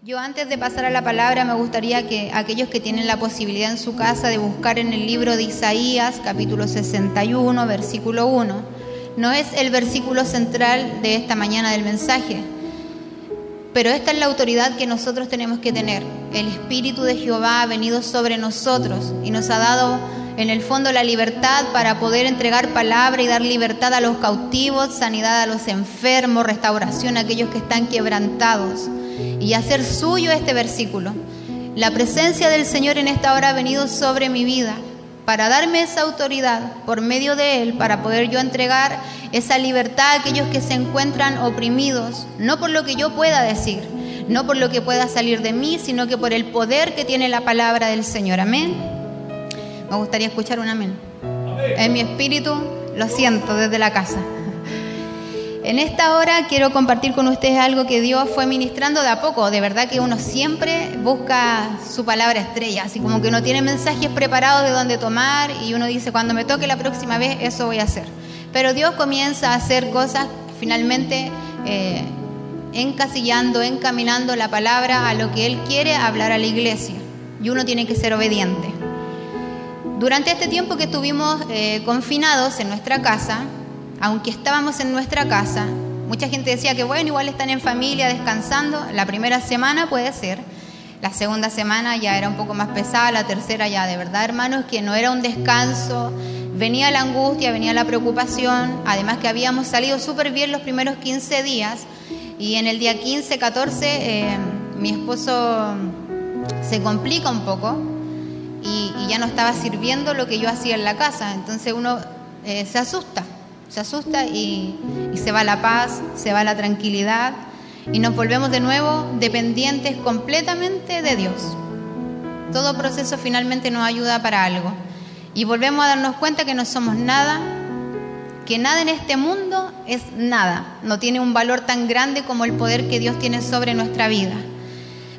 Yo antes de pasar a la palabra me gustaría que aquellos que tienen la posibilidad en su casa de buscar en el libro de Isaías, capítulo 61, versículo 1, no es el versículo central de esta mañana del mensaje, pero esta es la autoridad que nosotros tenemos que tener. El Espíritu de Jehová ha venido sobre nosotros y nos ha dado en el fondo la libertad para poder entregar palabra y dar libertad a los cautivos, sanidad a los enfermos, restauración a aquellos que están quebrantados y hacer suyo este versículo. La presencia del Señor en esta hora ha venido sobre mi vida para darme esa autoridad por medio de Él, para poder yo entregar esa libertad a aquellos que se encuentran oprimidos, no por lo que yo pueda decir, no por lo que pueda salir de mí, sino que por el poder que tiene la palabra del Señor. Amén. Me gustaría escuchar un amén. En mi espíritu lo siento desde la casa. En esta hora quiero compartir con ustedes algo que Dios fue ministrando de a poco. De verdad que uno siempre busca su palabra estrella, así como que uno tiene mensajes preparados de dónde tomar y uno dice, cuando me toque la próxima vez, eso voy a hacer. Pero Dios comienza a hacer cosas finalmente eh, encasillando, encaminando la palabra a lo que Él quiere hablar a la iglesia. Y uno tiene que ser obediente. Durante este tiempo que estuvimos eh, confinados en nuestra casa, aunque estábamos en nuestra casa, mucha gente decía que bueno, igual están en familia descansando, la primera semana puede ser, la segunda semana ya era un poco más pesada, la tercera ya de verdad, hermanos, que no era un descanso, venía la angustia, venía la preocupación, además que habíamos salido súper bien los primeros 15 días. Y en el día 15, 14 eh, mi esposo se complica un poco y, ya no estaba sirviendo lo que yo hacía en la casa, entonces uno eh, se asusta se asusta y, se va la paz, se va la tranquilidad y nos volvemos de nuevo dependientes completamente de Dios. Todo proceso finalmente nos ayuda para algo y volvemos a darnos cuenta que no somos nada, que nada en este mundo es nada, no tiene un valor tan grande como el poder que Dios tiene sobre nuestra vida.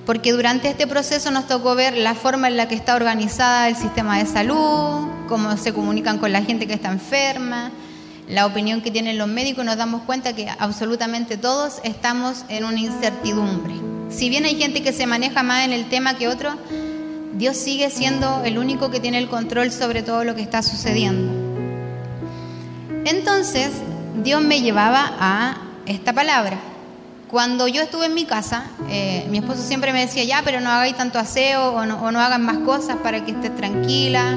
Porque durante este proceso nos tocó ver la forma en la que está organizada el sistema de salud, cómo se comunican con la gente que está enferma, la opinión que tienen los médicos, nos damos cuenta que absolutamente todos estamos en una incertidumbre. Si bien hay gente que se maneja más en el tema que otro, Dios sigue siendo el único que tiene el control sobre todo lo que está sucediendo. Entonces, Dios me llevaba a esta palabra. Cuando yo estuve en mi casa, eh, mi esposo siempre me decía, ya, pero no hagáis tanto aseo o no, o no hagan más cosas para que estés tranquila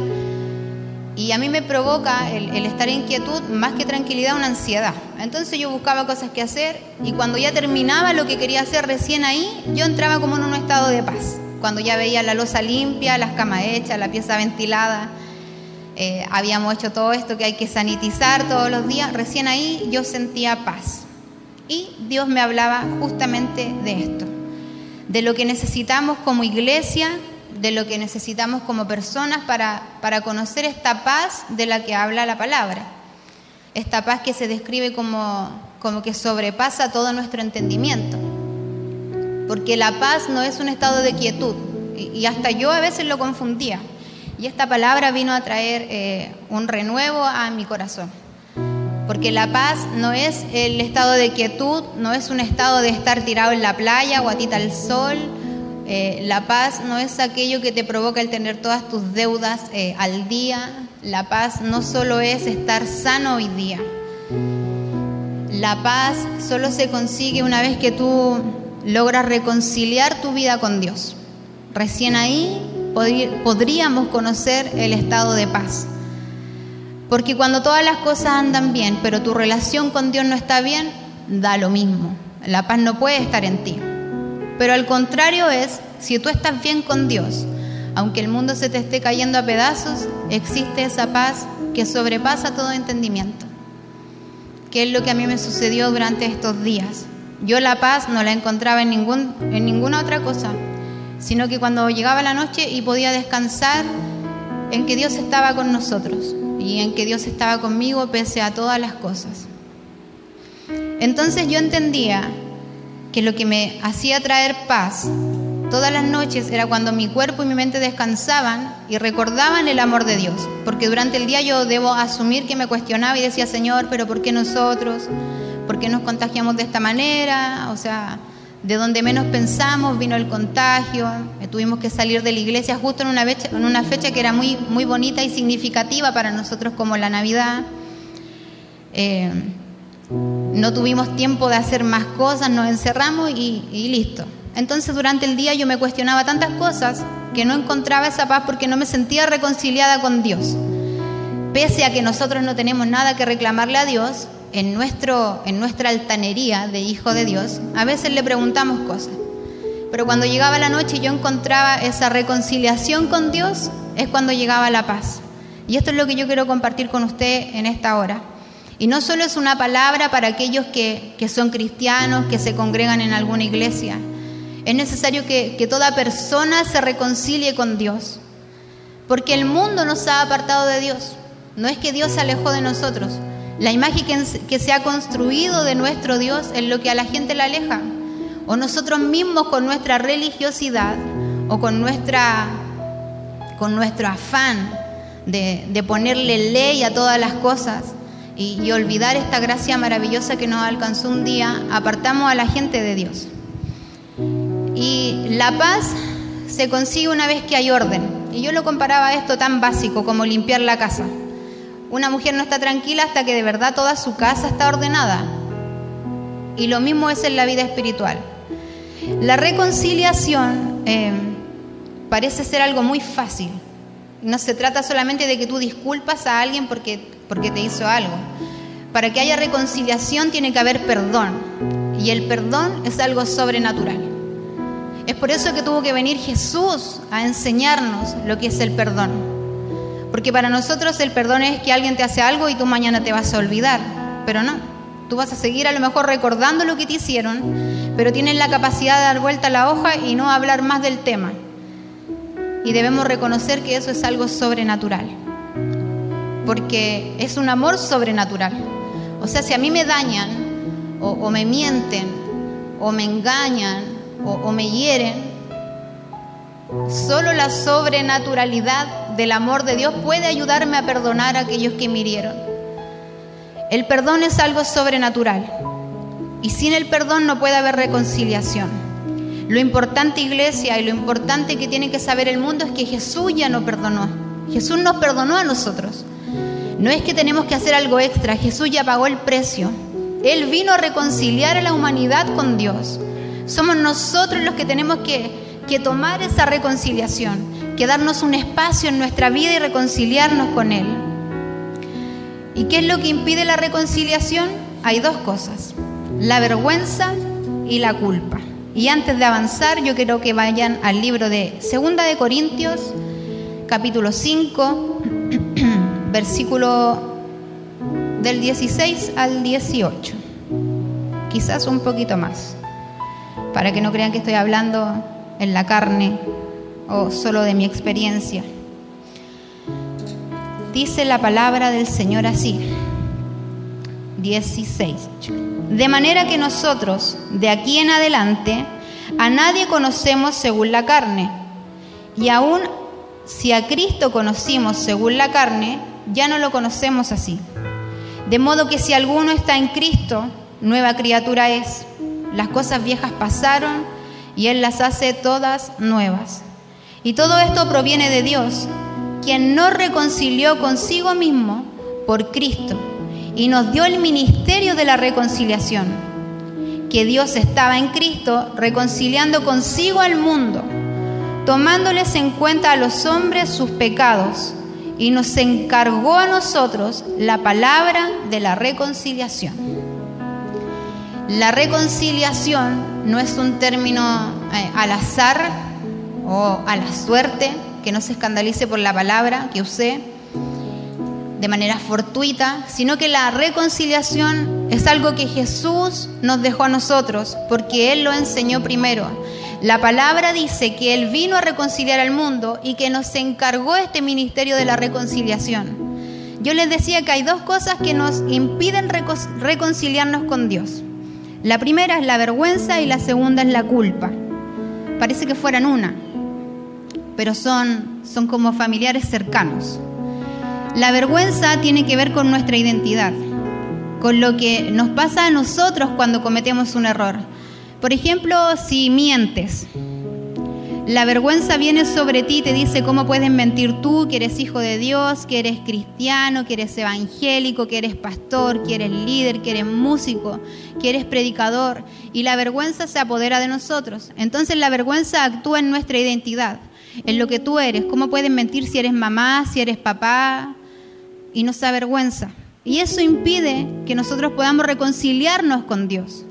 y a mí me provoca el, estar en quietud, más que tranquilidad, una ansiedad. Entonces yo buscaba cosas que hacer y cuando ya terminaba lo que quería hacer recién ahí, yo entraba como en un estado de paz. Cuando ya veía la losa limpia, las camas hechas, la pieza ventilada, eh, habíamos hecho todo esto que hay que sanitizar todos los días, recién ahí yo sentía paz. Y Dios me hablaba justamente de esto, de lo que necesitamos como iglesia de lo que necesitamos como personas para, para conocer esta paz de la que habla la palabra. Esta paz que se describe como, como que sobrepasa todo nuestro entendimiento. Porque la paz no es un estado de quietud. Y, hasta yo a veces lo confundía. Y esta palabra vino a traer eh, un renuevo a mi corazón. Porque la paz no es el estado de quietud, no es un estado de estar tirado en la playa, guatita al sol, eh, la paz no es aquello que te provoca el tener todas tus deudas eh, al día. La paz no solo es estar sano hoy día. La paz solo se consigue una vez que tú logras reconciliar tu vida con Dios. Recién ahí podríamos conocer el estado de paz. Porque cuando todas las cosas andan bien, pero tu relación con Dios no está bien, da lo mismo. La paz no puede estar en ti. Pero al contrario es, si tú estás bien con Dios, aunque el mundo se te esté cayendo a pedazos, existe esa paz que sobrepasa todo entendimiento. ¿Qué es lo que a mí me sucedió durante estos días? Yo la paz no la encontraba en, ningún, en ninguna otra cosa, sino que cuando llegaba la noche y podía descansar en que Dios estaba con nosotros y en que Dios estaba conmigo pese a todas las cosas. Entonces yo entendía que lo que me hacía traer paz todas las noches era cuando mi cuerpo y mi mente descansaban y recordaban el amor de Dios. Porque durante el día yo debo asumir que me cuestionaba y decía, Señor, pero ¿por qué nosotros? ¿Por qué nos contagiamos de esta manera? O sea, de donde menos pensamos vino el contagio, eh, tuvimos que salir de la iglesia justo en una fecha, que era muy, muy bonita y significativa para nosotros como la Navidad. Eh, no tuvimos tiempo de hacer más cosas, nos encerramos y, listo. Entonces durante el día yo me cuestionaba tantas cosas que no encontraba esa paz porque no me sentía reconciliada con Dios. Pese a que nosotros no tenemos nada que reclamarle a Dios, en, nuestro, en nuestra altanería de hijo de Dios, a veces le preguntamos cosas. Pero cuando llegaba la noche y yo encontraba esa reconciliación con Dios, es cuando llegaba la paz. Y esto es lo que yo quiero compartir con usted en esta hora. Y no solo es una palabra para aquellos que, que son cristianos, que se congregan en alguna iglesia. Es necesario que, que toda persona se reconcilie con Dios. Porque el mundo nos ha apartado de Dios. No es que Dios se alejó de nosotros. La imagen que, se ha construido de nuestro Dios es lo que a la gente le aleja. O nosotros mismos con nuestra religiosidad o con, nuestra, con nuestro afán de, ponerle ley a todas las cosas y, olvidar esta gracia maravillosa que nos alcanzó un día, apartamos a la gente de Dios. Y la paz se consigue una vez que hay orden. Y yo lo comparaba a esto tan básico como limpiar la casa. Una mujer no está tranquila hasta que de verdad toda su casa está ordenada. Y lo mismo es en la vida espiritual. La reconciliación eh, parece ser algo muy fácil. No se trata solamente de que tú disculpas a alguien porque, porque te hizo algo. Para que haya reconciliación tiene que haber perdón. Y el perdón es algo sobrenatural. Es por eso que tuvo que venir Jesús a enseñarnos lo que es el perdón. Porque para nosotros el perdón es que alguien te hace algo y tú mañana te vas a olvidar, pero no. Tú vas a seguir a lo mejor recordando lo que te hicieron, pero tienes la capacidad de dar vuelta a la hoja y no hablar más del tema. Y debemos reconocer que eso es algo sobrenatural, porque es un amor sobrenatural. O sea, si a mí me dañan, o, me mienten, o me engañan, o me hieren, Solo la sobrenaturalidad del amor de Dios puede ayudarme a perdonar a aquellos que me hirieron. El perdón es algo sobrenatural y sin el perdón no puede haber reconciliación. Lo importante, iglesia, y lo importante que tiene que saber el mundo es que Jesús ya no perdonó. Jesús nos perdonó a nosotros. No es que tenemos que hacer algo extra, Jesús ya pagó el precio. Él vino a reconciliar a la humanidad con Dios. Somos nosotros los que tenemos que que tomar esa reconciliación, que darnos un espacio en nuestra vida y reconciliarnos con Él. ¿Y qué es lo que impide la reconciliación? Hay dos cosas, la vergüenza y la culpa. Y antes de avanzar, yo quiero que vayan al libro de Segunda de Corintios, capítulo 5, versículo del 16 al 18. Quizás un poquito más, para que no crean que estoy hablando en la carne o solo de mi experiencia. Dice la palabra del Señor así, 16. De manera que nosotros, de aquí en adelante, a nadie conocemos según la carne. Y aún si a Cristo conocimos según la carne, ya no lo conocemos así. De modo que si alguno está en Cristo, nueva criatura es. Las cosas viejas pasaron y Él las hace todas nuevas. Y todo esto proviene de Dios, quien nos reconcilió consigo mismo por Cristo y nos dio el ministerio de la reconciliación, que Dios estaba en Cristo reconciliando consigo al mundo, tomándoles en cuenta a los hombres sus pecados, y nos encargó a nosotros la palabra de la reconciliación. La reconciliación no es un término eh, al azar o a la suerte, que no se escandalice por la palabra que usé de manera fortuita, sino que la reconciliación es algo que Jesús nos dejó a nosotros, porque Él lo enseñó primero. La palabra dice que Él vino a reconciliar al mundo y que nos encargó este ministerio de la reconciliación. Yo les decía que hay dos cosas que nos impiden reconciliarnos con Dios. La primera es la vergüenza y la segunda es la culpa. Parece que fueran una, pero son, son como familiares cercanos. La vergüenza tiene que ver con nuestra identidad, con lo que nos pasa a nosotros cuando cometemos un error. Por ejemplo, si mientes, la vergüenza viene sobre ti y te dice cómo puedes mentir tú, que eres hijo de Dios, que eres cristiano, que eres evangélico, que eres pastor, que eres líder, que eres músico, que eres predicador. Y la vergüenza se apodera de nosotros. Entonces la vergüenza actúa en nuestra identidad, en lo que tú eres. ¿Cómo puedes mentir si eres mamá, si eres papá? Y nos avergüenza. Y eso impide que nosotros podamos reconciliarnos con Dios.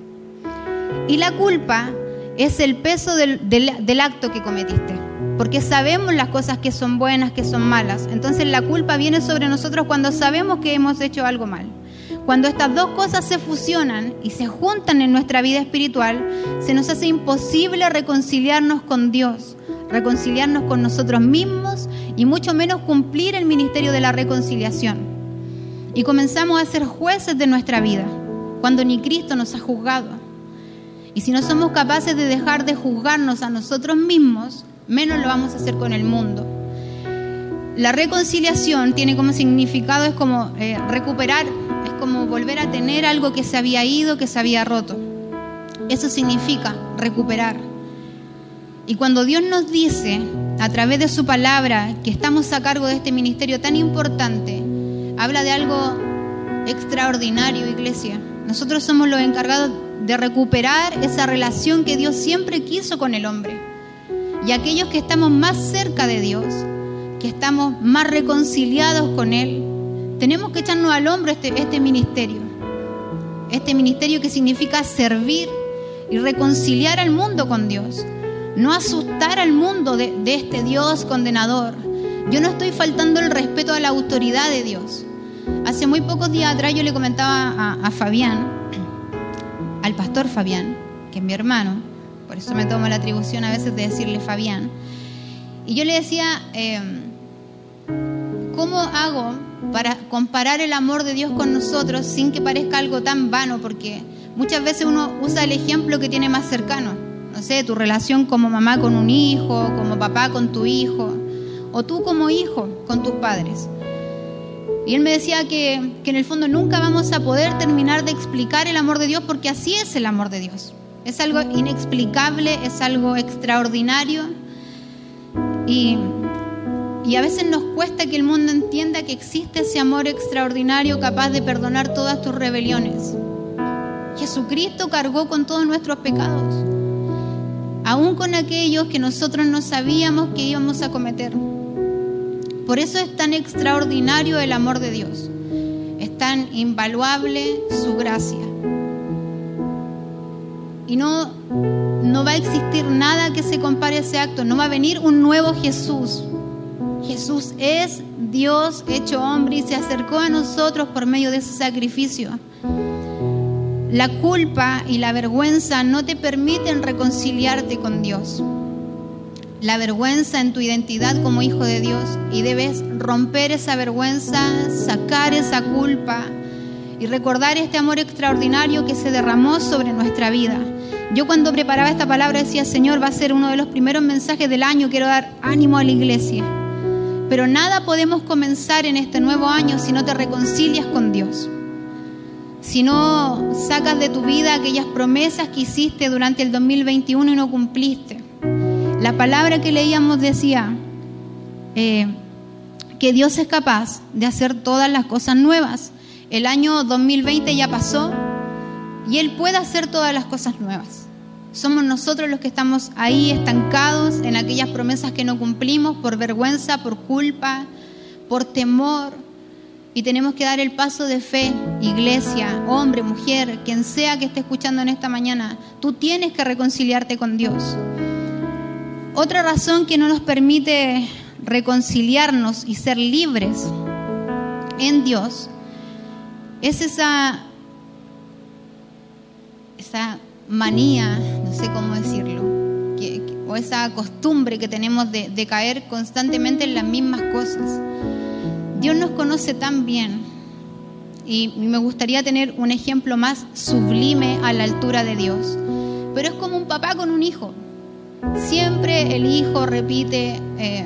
Y la culpa es el peso del, acto que cometiste. Porque sabemos las cosas que son buenas, que son malas. Entonces la culpa viene sobre nosotros cuando sabemos que hemos hecho algo mal. Cuando estas dos cosas se fusionan y se juntan en nuestra vida espiritual, se nos hace imposible reconciliarnos con Dios, reconciliarnos con nosotros mismos y mucho menos cumplir el ministerio de la reconciliación. Y comenzamos a ser jueces de nuestra vida, cuando ni Cristo nos ha juzgado. Y si no somos capaces de dejar de juzgarnos a nosotros mismos, menos lo vamos a hacer con el mundo. La reconciliación tiene como significado, es como eh, recuperar, es como volver a tener algo que se había ido, que se había roto. Eso significa recuperar. Y cuando Dios nos dice, a través de su palabra, que estamos a cargo de este ministerio tan importante, habla de algo extraordinario, iglesia. Nosotros somos los encargados de recuperar esa relación que Dios siempre quiso con el hombre. Y aquellos que estamos más cerca de Dios, que estamos más reconciliados con Él, tenemos que echarnos al hombro este, este ministerio. Este ministerio que significa servir y reconciliar al mundo con Dios. No asustar al mundo de, este Dios condenador. Yo no estoy faltando el respeto a la autoridad de Dios. Hace muy pocos días atrás yo le comentaba a Fabián al pastor Fabián, que es mi hermano, por eso me tomo la atribución a veces de decirle Fabián, y yo le decía, em, ¿cómo hago para comparar el amor de Dios con nosotros sin que parezca algo tan vano? Porque muchas veces uno usa el ejemplo que tiene más cercano, no sé, tu relación como mamá con un hijo, como papá con tu hijo, o tú como hijo con tus padres. Y él me decía que, en el fondo nunca vamos a poder terminar de explicar el amor de Dios porque así es el amor de Dios. Es algo inexplicable, es algo extraordinario. Y, y a veces nos cuesta que el mundo entienda que existe ese amor extraordinario capaz de perdonar todas tus rebeliones. Jesucristo cargó con todos nuestros pecados, aún con aquellos que nosotros no sabíamos que íbamos a cometer. Por eso es tan extraordinario el amor de Dios. Es tan invaluable su gracia. Y no, no va a existir nada que se compare a ese acto. No va a venir un nuevo Jesús. Jesús es Dios hecho hombre y se acercó a nosotros por medio de ese sacrificio. La culpa y la vergüenza no te permiten reconciliarte con Dios la vergüenza en tu identidad como hijo de Dios y debes romper esa vergüenza, sacar esa culpa y recordar este amor extraordinario que se derramó sobre nuestra vida. Yo cuando preparaba esta palabra decía, Señor, va a ser uno de los primeros mensajes del año, quiero dar ánimo a la iglesia. Pero nada podemos comenzar en este nuevo año si no te reconcilias con Dios. Si no sacas de tu vida aquellas promesas que hiciste durante el 2021 y no cumpliste la palabra que leíamos decía eh, que Dios es capaz de hacer todas las cosas nuevas. El año 2020 ya pasó y Él puede hacer todas las cosas nuevas. Somos nosotros los que estamos ahí estancados en aquellas promesas que no cumplimos por vergüenza, por culpa, por temor. Y tenemos que dar el paso de fe, iglesia, hombre, mujer, quien sea que esté escuchando en esta mañana. Tú tienes que reconciliarte con Dios. Otra razón que no nos permite reconciliarnos y ser libres en Dios es esa, esa manía, no sé cómo decirlo, o esa costumbre que tenemos de caer constantemente en las mismas cosas. Dios nos conoce tan bien y me gustaría tener un ejemplo más sublime a la altura de Dios, pero es como un papá con un hijo. Siempre el hijo repite eh,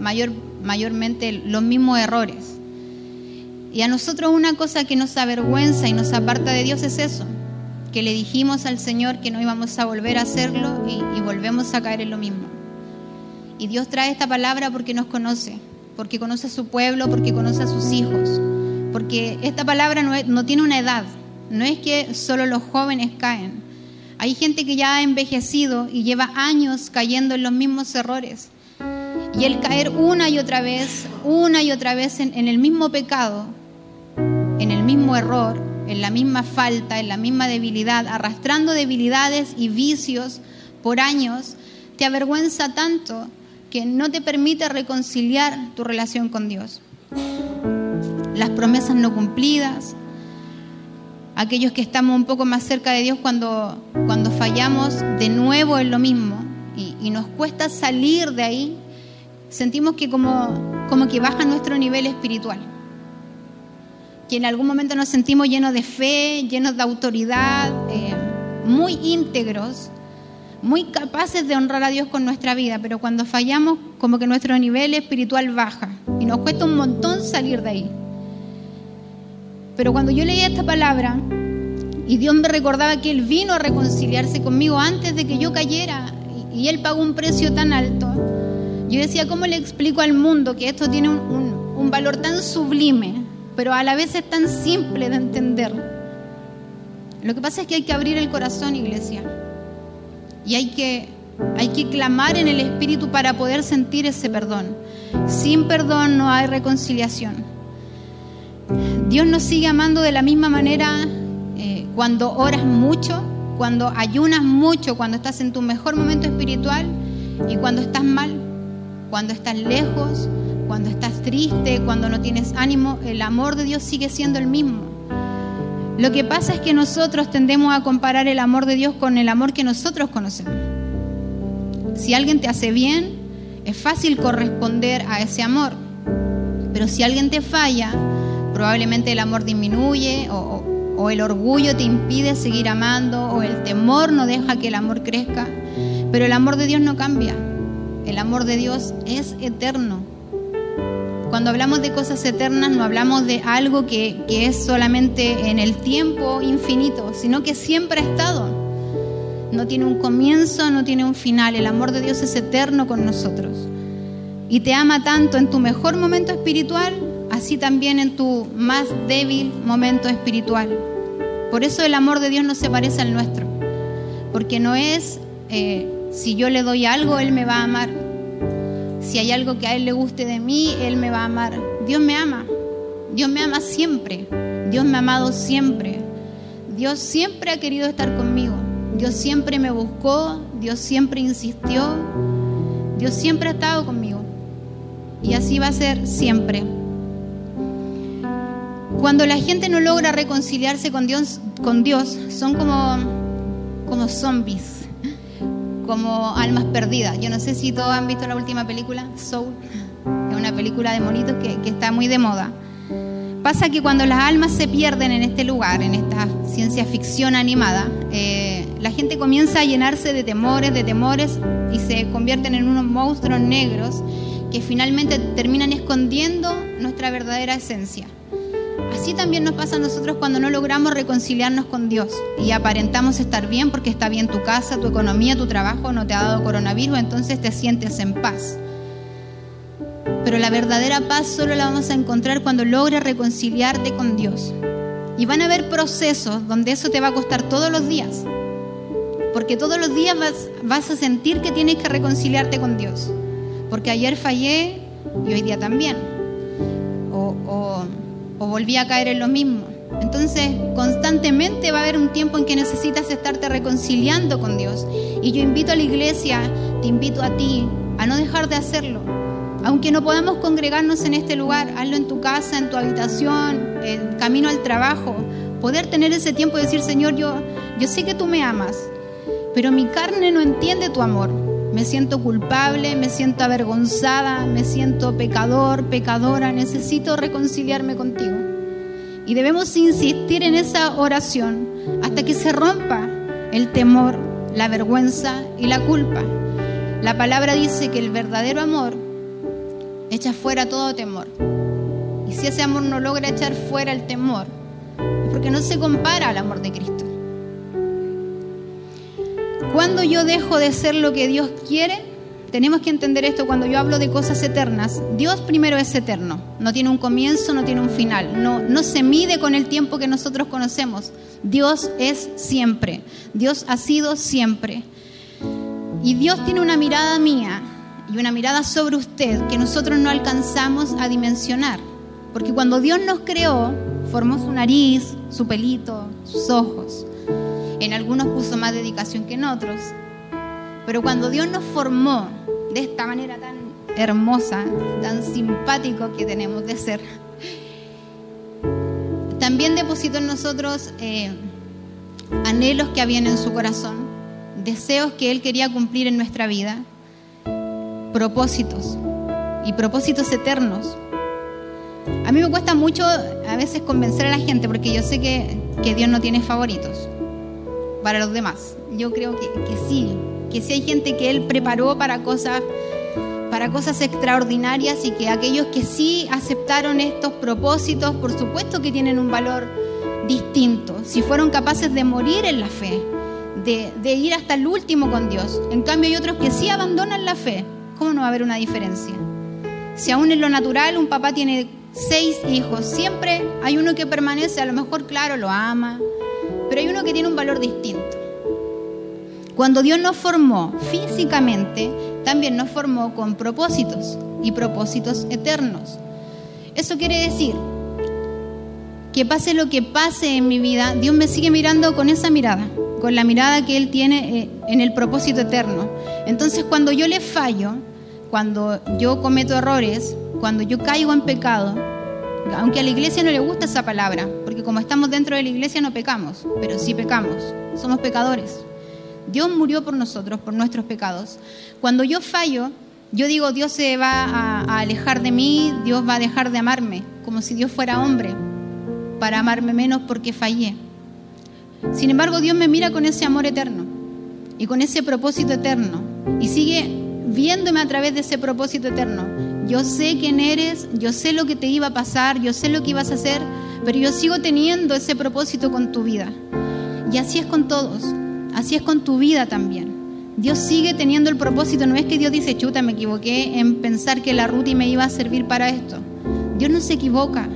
mayor, mayormente los mismos errores. Y a nosotros una cosa que nos avergüenza y nos aparta de Dios es eso, que le dijimos al Señor que no íbamos a volver a hacerlo y, volvemos a caer en lo mismo. Y Dios trae esta palabra porque nos conoce, porque conoce a su pueblo, porque conoce a sus hijos, porque esta palabra no, no tiene una edad, no es que solo los jóvenes caen. Hay gente que ya ha envejecido y lleva años cayendo en los mismos errores. Y el caer una y otra vez, una y otra vez en, el mismo pecado, en el mismo error, en la misma falta, en la misma debilidad, arrastrando debilidades y vicios por años, te avergüenza tanto que no te permite reconciliar tu relación con Dios. Las promesas no cumplidas, aquellos que estamos un poco más cerca de Dios cuando, cuando fallamos de nuevo en lo mismo y, y nos cuesta salir de ahí, sentimos que como, como que baja nuestro nivel espiritual. Que en algún momento nos sentimos llenos de fe, llenos de autoridad, eh, muy íntegros, muy capaces de honrar a Dios con nuestra vida, pero cuando fallamos como que nuestro nivel espiritual baja y nos cuesta un montón salir de ahí. Pero cuando yo leía esta palabra y Dios me recordaba que Él vino a reconciliarse conmigo antes de que yo cayera y Él pagó un precio tan alto, yo decía, ¿cómo le explico al mundo que esto tiene un, valor tan sublime, pero a la vez es tan simple de entender? Lo que pasa es que hay que abrir el corazón, iglesia. Y hay que, hay que clamar en el Espíritu para poder sentir ese perdón. Sin perdón no hay reconciliación. Dios nos sigue amando de la misma manera eh, cuando oras mucho, cuando ayunas mucho, cuando estás en tu mejor momento espiritual y cuando estás mal cuando estás lejos, cuando estás triste, cuando no tienes ánimo, el amor de Dios sigue siendo el mismo. Lo que pasa es que nosotros tendemos a comparar el amor de Dios con el amor que nosotros conocemos. Si alguien te hace bien, es fácil corresponder a ese amor. Pero si alguien te falla, probablemente el amor disminuye o, el orgullo te impide seguir amando o el temor no deja que el amor crezca. Pero el amor de Dios no cambia. El amor de Dios es eterno. Cuando hablamos de cosas eternas no hablamos de algo que, es solamente en el tiempo infinito, sino que siempre ha estado. No tiene un comienzo, no tiene un final. El amor de Dios es eterno con nosotros. Y te ama tanto en tu mejor momento espiritual, así también en tu más débil momento espiritual. Por eso el amor de Dios no se parece al nuestro. Porque no es eh, si yo le doy algo, Él me va a amar. Si hay algo que a Él le guste de mí, Él me va a amar. Dios me ama. Dios me ama siempre. Dios me ha amado siempre. Dios siempre ha querido estar conmigo. Dios siempre me buscó. Dios siempre insistió. Dios siempre ha estado conmigo. Y así va a ser siempre. Cuando la gente no logra reconciliarse con Dios, con Dios son como, como zombies como almas perdidas. Yo no sé si todos han visto la última película, Soul, es una película de monitos que, está muy de moda. Pasa que cuando las almas se pierden en este lugar, en esta ciencia ficción animada, eh, la gente comienza a llenarse de temores, de temores y se convierten en unos monstruos negros que finalmente terminan escondiendo nuestra verdadera esencia. Así también nos pasa a nosotros cuando no logramos reconciliarnos con Dios y aparentamos estar bien porque está bien tu casa, tu economía, tu trabajo, no te ha dado coronavirus, entonces te sientes en paz. Pero la verdadera paz solo la vamos a encontrar cuando logres reconciliarte con Dios. Y van a haber procesos donde eso te va a costar todos los días. Porque todos los días vas, a sentir que tienes que reconciliarte con Dios. Porque ayer fallé y hoy día también. O o volví a caer en lo mismo. Entonces, constantemente va a haber un tiempo en que necesitas estarte reconciliando con Dios. Y yo invito a la iglesia, te invito a ti, a no dejar de hacerlo. Aunque no podamos congregarnos en este lugar, hazlo en tu casa, en tu habitación, en camino al trabajo. Poder tener ese tiempo de decir, Señor, yo, yo sé que tú me amas, pero mi carne no entiende tu amor. Me siento culpable, me siento avergonzada, me siento pecador, pecadora, necesito reconciliarme contigo. Y debemos insistir en esa oración hasta que se rompa el temor, la vergüenza y la culpa. La palabra dice que el verdadero amor echa fuera todo temor. Y si ese amor no logra echar fuera el temor, es porque no se compara al amor de Cristo. Cuando yo dejo de ser lo que Dios quiere, tenemos que entender esto cuando yo hablo de cosas eternas. Dios primero es eterno, no tiene un comienzo, no tiene un final, no, no se mide con el tiempo que nosotros conocemos. Dios es siempre, Dios ha sido siempre. Y Dios tiene una mirada mía y una mirada sobre usted que nosotros no alcanzamos a dimensionar. Porque cuando Dios nos creó, formó su nariz, su pelito, sus ojos. En algunos puso más dedicación que en otros. Pero cuando Dios nos formó de esta manera tan hermosa, tan simpático que tenemos de ser, también depositó en nosotros eh, anhelos que habían en su corazón, deseos que Él quería cumplir en nuestra vida, propósitos y propósitos eternos. A mí me cuesta mucho a veces convencer a la gente porque yo sé que, que Dios no tiene favoritos para los demás. Yo creo que, que sí, que sí hay gente que Él preparó para cosas, para cosas extraordinarias y que aquellos que sí aceptaron estos propósitos, por supuesto que tienen un valor distinto, si fueron capaces de morir en la fe, de, de ir hasta el último con Dios. En cambio hay otros que sí abandonan la fe. ¿Cómo no va a haber una diferencia? Si aún en lo natural un papá tiene seis hijos, siempre hay uno que permanece, a lo mejor, claro, lo ama, pero hay uno que tiene un valor distinto. Cuando Dios nos formó físicamente, también nos formó con propósitos y propósitos eternos. Eso quiere decir que pase lo que pase en mi vida, Dios me sigue mirando con esa mirada, con la mirada que Él tiene eh, en el propósito eterno. Entonces cuando yo le fallo, cuando yo cometo errores, cuando yo caigo en pecado, aunque a la iglesia no le gusta esa palabra, porque como estamos dentro de la iglesia no pecamos, pero sí pecamos, somos pecadores. Dios murió por nosotros, por nuestros pecados. Cuando yo fallo, yo digo, Dios se va a, alejar de mí, Dios va a dejar de amarme, como si Dios fuera hombre, para amarme menos porque fallé. Sin embargo, Dios me mira con ese amor eterno y con ese propósito eterno y sigue viéndome a través de ese propósito eterno. Yo sé quién eres, yo sé lo que te iba a pasar, yo sé lo que ibas a hacer, pero yo sigo teniendo ese propósito con tu vida. Y así es con todos. Así es con tu vida también. Dios sigue teniendo el propósito. No es que Dios dice, chuta, me equivoqué en pensar que la Ruti me iba a servir para esto. Dios no se equivoca.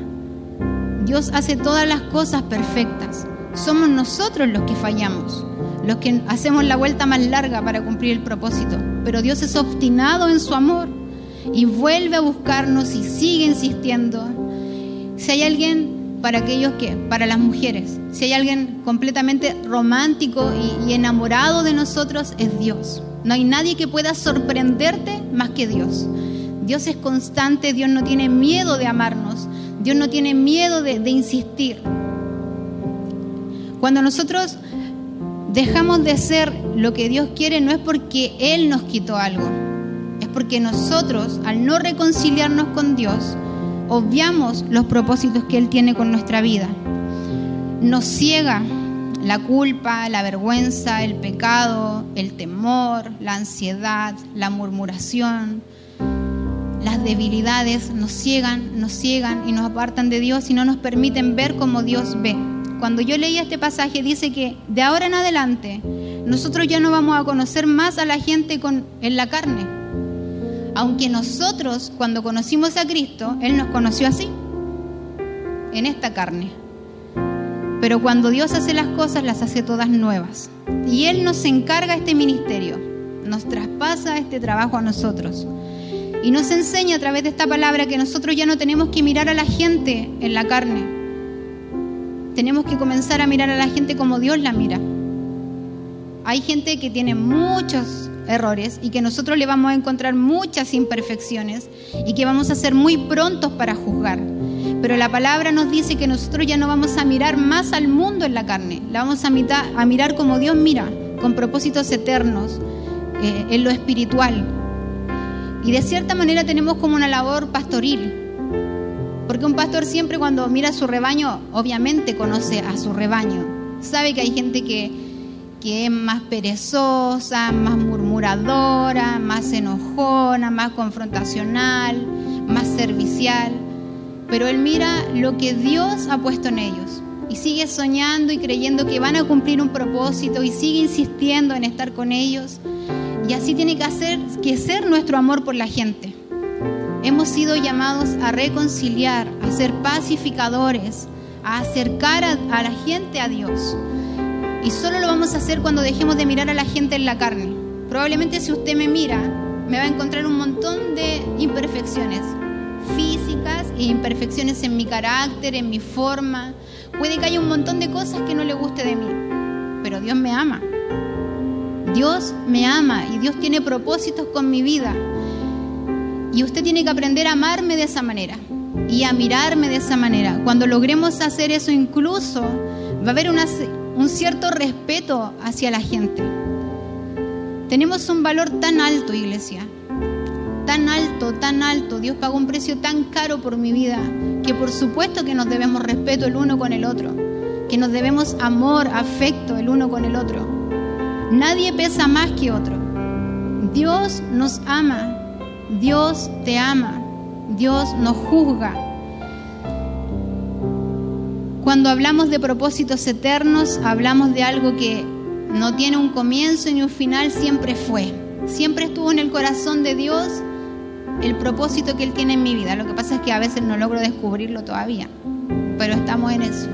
Dios hace todas las cosas perfectas. Somos nosotros los que fallamos, los que hacemos la vuelta más larga para cumplir el propósito. Pero Dios es obstinado en su amor y vuelve a buscarnos y sigue insistiendo. Si hay alguien para aquellos que, para las mujeres. Si hay alguien completamente romántico y, enamorado de nosotros, es Dios. No hay nadie que pueda sorprenderte más que Dios. Dios es constante, Dios no tiene miedo de amarnos, Dios no tiene miedo de, insistir. Cuando nosotros dejamos de ser lo que Dios quiere, no es porque Él nos quitó algo, es porque nosotros, al no reconciliarnos con Dios, obviamos los propósitos que Él tiene con nuestra vida. Nos ciega la culpa, la vergüenza, el pecado, el temor, la ansiedad, la murmuración, las debilidades nos ciegan, nos ciegan y nos apartan de Dios y no nos permiten ver como Dios ve. Cuando yo leía este pasaje dice que de ahora en adelante nosotros ya no vamos a conocer más a la gente con, en la carne, aunque nosotros cuando conocimos a Cristo, Él nos conoció así, en esta carne. Pero cuando Dios hace las cosas, las hace todas nuevas. Y Él nos encarga este ministerio, nos traspasa este trabajo a nosotros. Y nos enseña a través de esta palabra que nosotros ya no tenemos que mirar a la gente en la carne. Tenemos que comenzar a mirar a la gente como Dios la mira. Hay gente que tiene muchos errores y que nosotros le vamos a encontrar muchas imperfecciones y que vamos a ser muy prontos para juzgar. Pero la palabra nos dice que nosotros ya no vamos a mirar más al mundo en la carne, la vamos a, mirar como Dios mira, con propósitos eternos, eh, en lo espiritual. Y de cierta manera tenemos como una labor pastoril, porque un pastor siempre cuando mira a su rebaño, obviamente conoce a su rebaño, sabe que hay gente que que es más perezosa, más murmuradora, más enojona, más confrontacional, más servicial. Pero Él mira lo que Dios ha puesto en ellos. y sigue soñando y creyendo que van a cumplir un propósito y sigue insistiendo en estar con ellos. Y así tiene que, hacer, que ser nuestro amor por la gente. Hemos sido llamados a reconciliar, a ser pacificadores, a acercar a, a la gente a Dios. Y solo lo vamos a hacer cuando dejemos de mirar a la gente en la carne. Probablemente si usted me mira, me va a encontrar un montón de imperfecciones físicas e imperfecciones en mi carácter, en mi forma. Puede que haya un montón de cosas que no le guste de mí, pero Dios me ama. Dios me ama y Dios tiene propósitos con mi vida. Y usted tiene que aprender a amarme de esa manera y a mirarme de esa manera. Cuando logremos hacer eso incluso, va a haber un cierto respeto hacia la gente. Tenemos un valor tan alto, iglesia, tan alto, tan alto. Dios pagó un precio tan caro por mi vida que por supuesto que nos debemos respeto el uno con el otro, que nos debemos amor, afecto el uno con el otro. Nadie pesa más que otro. Dios nos ama, Dios te ama, Dios nos juzga. Cuando hablamos de propósitos eternos, hablamos de algo que no tiene un comienzo ni un final, siempre fue. Siempre estuvo en el corazón de Dios el propósito que Él tiene en mi vida. Lo que pasa es que a veces no logro descubrirlo todavía, pero estamos en eso.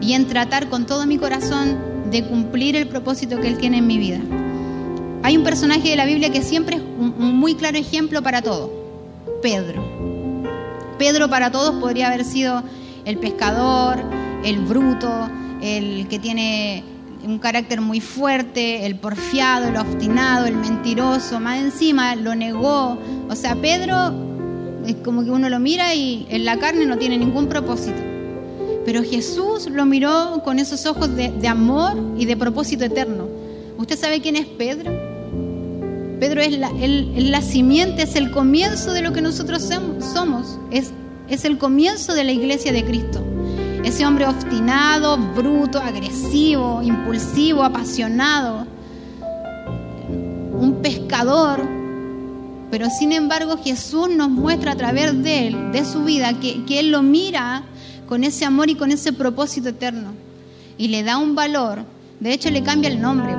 Y en tratar con todo mi corazón de cumplir el propósito que Él tiene en mi vida. Hay un personaje de la Biblia que siempre es un muy claro ejemplo para todo, Pedro. Pedro para todos podría haber sido el pescador, el bruto, el que tiene un carácter muy fuerte, el porfiado, el obstinado, el mentiroso, más encima lo negó. O sea, Pedro es como que uno lo mira y en la carne no tiene ningún propósito. Pero Jesús lo miró con esos ojos de, amor y de propósito eterno. ¿Usted sabe quién es Pedro? Pedro es la, simiente, es el comienzo de lo que nosotros somos, es el comienzo de la iglesia de Cristo. Ese hombre obstinado, bruto, agresivo, impulsivo, apasionado. Un pescador. Pero sin embargo Jesús nos muestra a través de él, de su vida, que, que Él lo mira con ese amor y con ese propósito eterno. Y le da un valor. De hecho le cambia el nombre.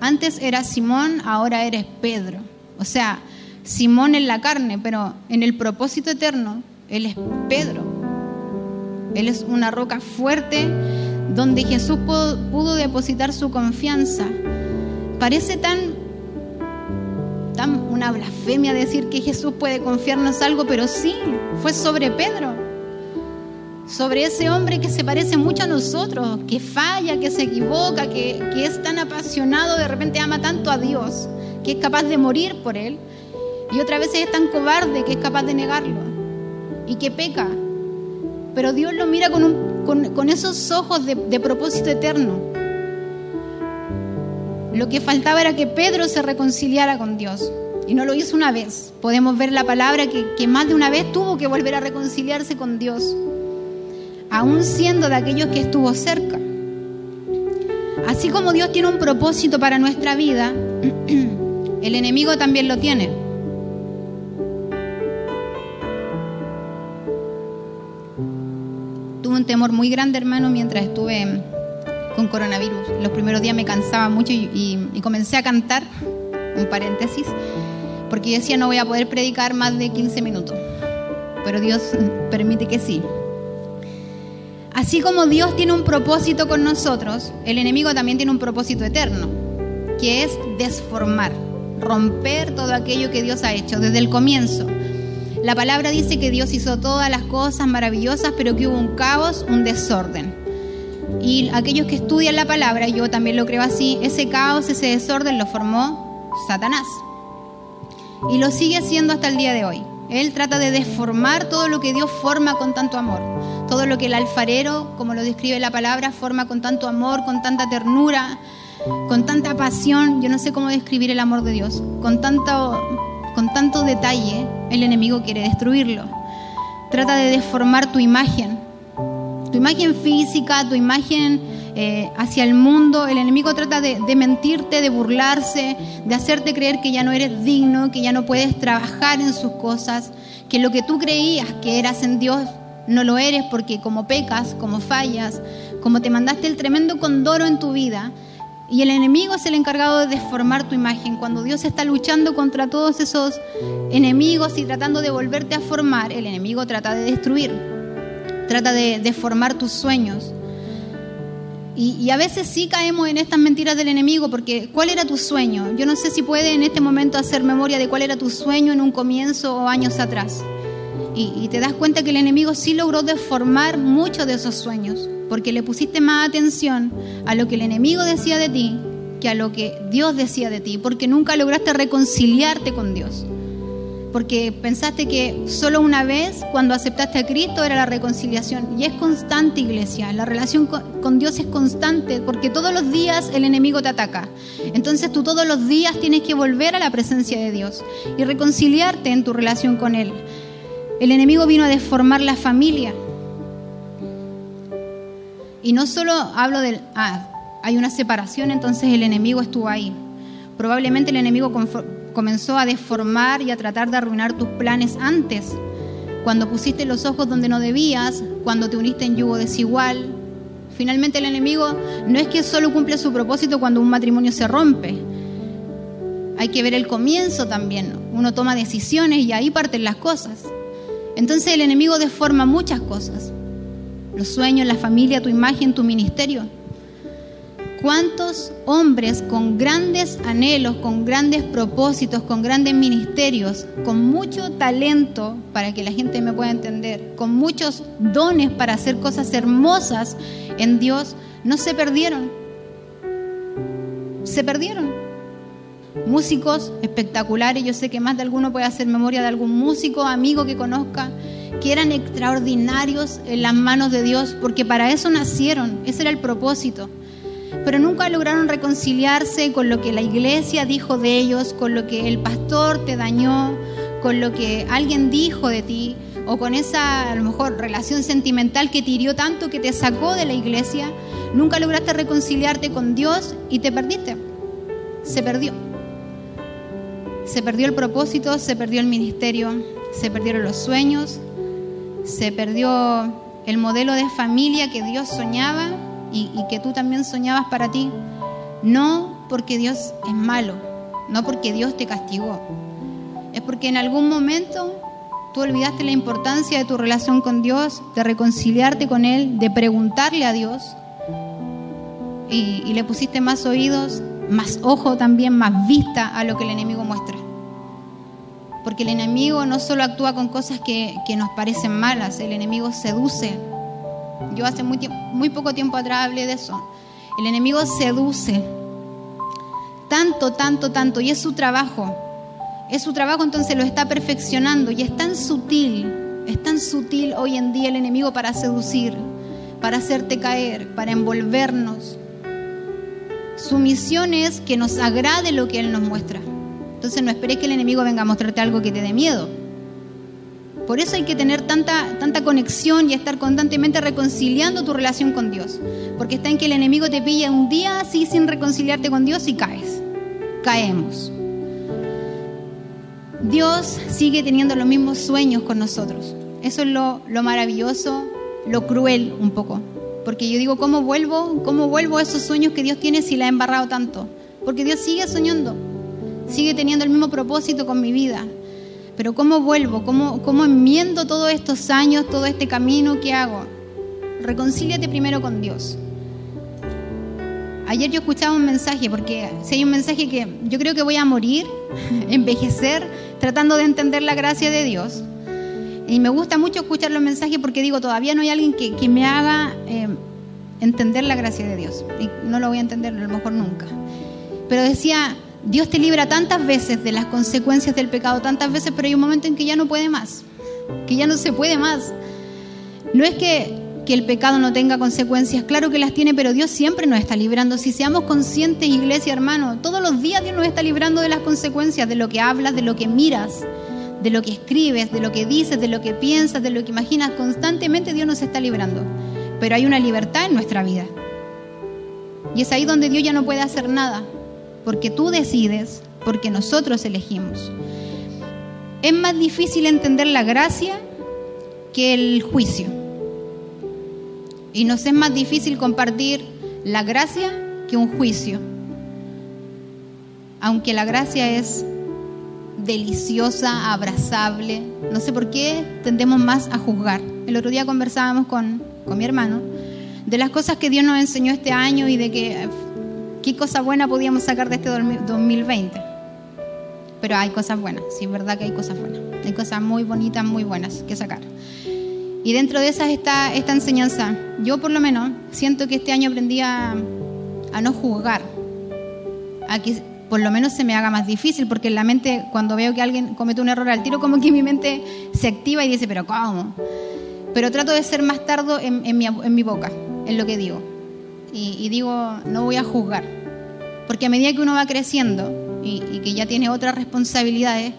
Antes era Simón, ahora eres Pedro. O sea, Simón en la carne, pero en el propósito eterno, Él es Pedro. Él es una roca fuerte donde Jesús pudo, depositar su confianza. Parece tan, una blasfemia decir que Jesús puede confiarnos algo, pero sí, fue sobre Pedro. Sobre ese hombre que se parece mucho a nosotros, que falla, que se equivoca, que es tan apasionado, de repente ama tanto a Dios, que es capaz de morir por Él. Y otra vez es tan cobarde que es capaz de negarlo. Y que peca pero Dios lo mira con, esos ojos de, propósito eterno. Lo que faltaba era que Pedro se reconciliara con Dios. Y no lo hizo una vez. Podemos ver la palabra que, que más de una vez tuvo que volver a reconciliarse con Dios. Aún siendo de aquellos que estuvo cerca. Así como Dios tiene un propósito para nuestra vida, el enemigo también lo tiene. Un temor muy grande, hermano, mientras estuve con coronavirus. Los primeros días me cansaba mucho y, comencé a cantar, un paréntesis, porque yo decía no voy a poder predicar más de 15 minutos, pero Dios permite que sí. Así como Dios tiene un propósito con nosotros, el enemigo también tiene un propósito eterno, que es desformar, romper todo aquello que Dios ha hecho desde el comienzo. La palabra dice que Dios hizo todas las cosas maravillosas, pero que hubo un caos, un desorden. Y aquellos que estudian la palabra, yo también lo creo así, ese caos, ese desorden lo formó Satanás. Y lo sigue haciendo hasta el día de hoy. Él trata de deformar todo lo que Dios forma con tanto amor. Todo lo que el alfarero, como lo describe la palabra, forma con tanto amor, con tanta ternura, con tanta pasión. Yo no sé cómo describir el amor de Dios. Con tanto con tanto detalle, el enemigo quiere destruirlo. Trata de deformar tu imagen, tu imagen física, tu imagen eh, hacia el mundo. El enemigo trata de, de, mentirte, de burlarse, de hacerte creer que ya no eres digno, que ya no puedes trabajar en sus cosas, que lo que tú creías que eras en Dios no lo eres porque como pecas, como fallas, como te mandaste el tremendo condoro en tu vida, y el enemigo es el encargado de deformar tu imagen. Cuando Dios está luchando contra todos esos enemigos y tratando de volverte a formar, el enemigo trata de destruir, trata de deformar tus sueños. Y, a veces sí caemos en estas mentiras del enemigo, porque ¿cuál era tu sueño? Yo no sé si puede en este momento hacer memoria de cuál era tu sueño en un comienzo o años atrás. Y, te das cuenta que el enemigo sí logró deformar muchos de esos sueños porque le pusiste más atención a lo que el enemigo decía de ti que a lo que Dios decía de ti, porque nunca lograste reconciliarte con Dios. Porque pensaste que solo una vez, cuando aceptaste a Cristo, era la reconciliación. Y es constante, iglesia. La relación con Dios es constante, porque todos los días el enemigo te ataca. Entonces tú todos los días tienes que volver a la presencia de Dios y reconciliarte en tu relación con Él. El enemigo vino a deformar la familia, y no solo hablo del, ah, hay una separación, entonces el enemigo estuvo ahí. Probablemente el enemigo comenzó a deformar y a tratar de arruinar tus planes antes, cuando pusiste los ojos donde no debías, cuando te uniste en yugo desigual. Finalmente el enemigo no es que solo cumple su propósito cuando un matrimonio se rompe. Hay que ver el comienzo también. Uno toma decisiones y ahí parten las cosas. Entonces el enemigo deforma muchas cosas los sueños, la familia, tu imagen, tu ministerio. ¿Cuántos hombres con grandes anhelos, con grandes propósitos, con grandes ministerios, con mucho talento para que la gente me pueda entender, con muchos dones para hacer cosas hermosas en Dios, no se perdieron? Se perdieron. Músicos espectaculares, yo sé que más de alguno puede hacer memoria de algún músico, amigo que conozca, que eran extraordinarios en las manos de Dios, porque para eso nacieron, ese era el propósito. Pero nunca lograron reconciliarse con lo que la iglesia dijo de ellos, con lo que el pastor te dañó, con lo que alguien dijo de ti, o con esa a lo mejor relación sentimental que te hirió tanto que te sacó de la iglesia. Nunca lograste reconciliarte con Dios y te perdiste. Se perdió. Se perdió el propósito, se perdió el ministerio, se perdieron los sueños, se perdió el modelo de familia que Dios soñaba y, que tú también soñabas para ti. No porque Dios es malo, no porque Dios te castigó. Es porque en algún momento tú olvidaste la importancia de tu relación con Dios, de reconciliarte con Él, de preguntarle a Dios. Y, le pusiste más oídos, más ojo también, más vista a lo que el enemigo muestra porque el enemigo no solo actúa con cosas que, nos parecen malas, el enemigo seduce. Yo hace muy, muy poco tiempo atrás hablé de eso. El enemigo seduce tanto, tanto, tanto, y es su trabajo. Es su trabajo, entonces lo está perfeccionando y es tan sutil, es tan sutil hoy en día el enemigo para seducir, para hacerte caer, para envolvernos. Su misión es que nos agrade lo que Él nos muestra. Entonces no esperes que el enemigo venga a mostrarte algo que te dé miedo. Por eso hay que tener tanta, tanta conexión y estar constantemente reconciliando tu relación con Dios. Porque está en que el enemigo te pilla un día así sin reconciliarte con Dios y caes. Caemos. Dios sigue teniendo los mismos sueños con nosotros. Eso es lo, lo maravilloso, lo cruel un poco. Porque yo digo, ¿cómo vuelvo? ¿Cómo vuelvo a esos sueños que Dios tiene si la ha embarrado tanto? Porque Dios sigue soñando sigue teniendo el mismo propósito con mi vida. Pero ¿cómo vuelvo? ¿Cómo, ¿Cómo enmiendo todos estos años, todo este camino que hago? Reconcíliate primero con Dios. Ayer yo escuchaba un mensaje, porque si hay un mensaje que yo creo que voy a morir, envejecer, tratando de entender la gracia de Dios. Y me gusta mucho escuchar los mensajes porque digo, todavía no hay alguien que, que me haga eh, entender la gracia de Dios. Y no lo voy a entender a lo mejor nunca. Pero decía, Dios te libra tantas veces de las consecuencias del pecado, tantas veces, pero hay un momento en que ya no puede más, que ya no se puede más. No es que, el pecado no tenga consecuencias, claro que las tiene, pero Dios siempre nos está librando. Si seamos conscientes, iglesia, hermano, todos los días Dios nos está librando de las consecuencias, de lo que hablas, de lo que miras, de lo que escribes, de lo que dices, de lo que piensas, de lo que imaginas. Constantemente Dios nos está librando. Pero hay una libertad en nuestra vida. Y es ahí donde Dios ya no puede hacer nada porque tú decides, porque nosotros elegimos. Es más difícil entender la gracia que el juicio. Y nos es más difícil compartir la gracia que un juicio. Aunque la gracia es deliciosa, abrazable, no sé por qué tendemos más a juzgar. El otro día conversábamos con, con mi hermano de las cosas que Dios nos enseñó este año y de que qué cosa buena podíamos sacar de este 2020. Pero hay cosas buenas, sí es verdad que hay cosas buenas. Hay cosas muy bonitas, muy buenas que sacar. Y dentro de esas está esta enseñanza. Yo por lo menos siento que este año aprendí a, a no juzgar, a por lo menos se me haga más difícil, porque en la mente cuando veo que alguien comete un error al tiro, como que mi mente se activa y dice, pero ¿cómo? Pero trato de ser más tardo en, mi, boca, en lo que digo. Y, digo, no voy a juzgar. Porque a medida que uno va creciendo y que ya tiene otras responsabilidades,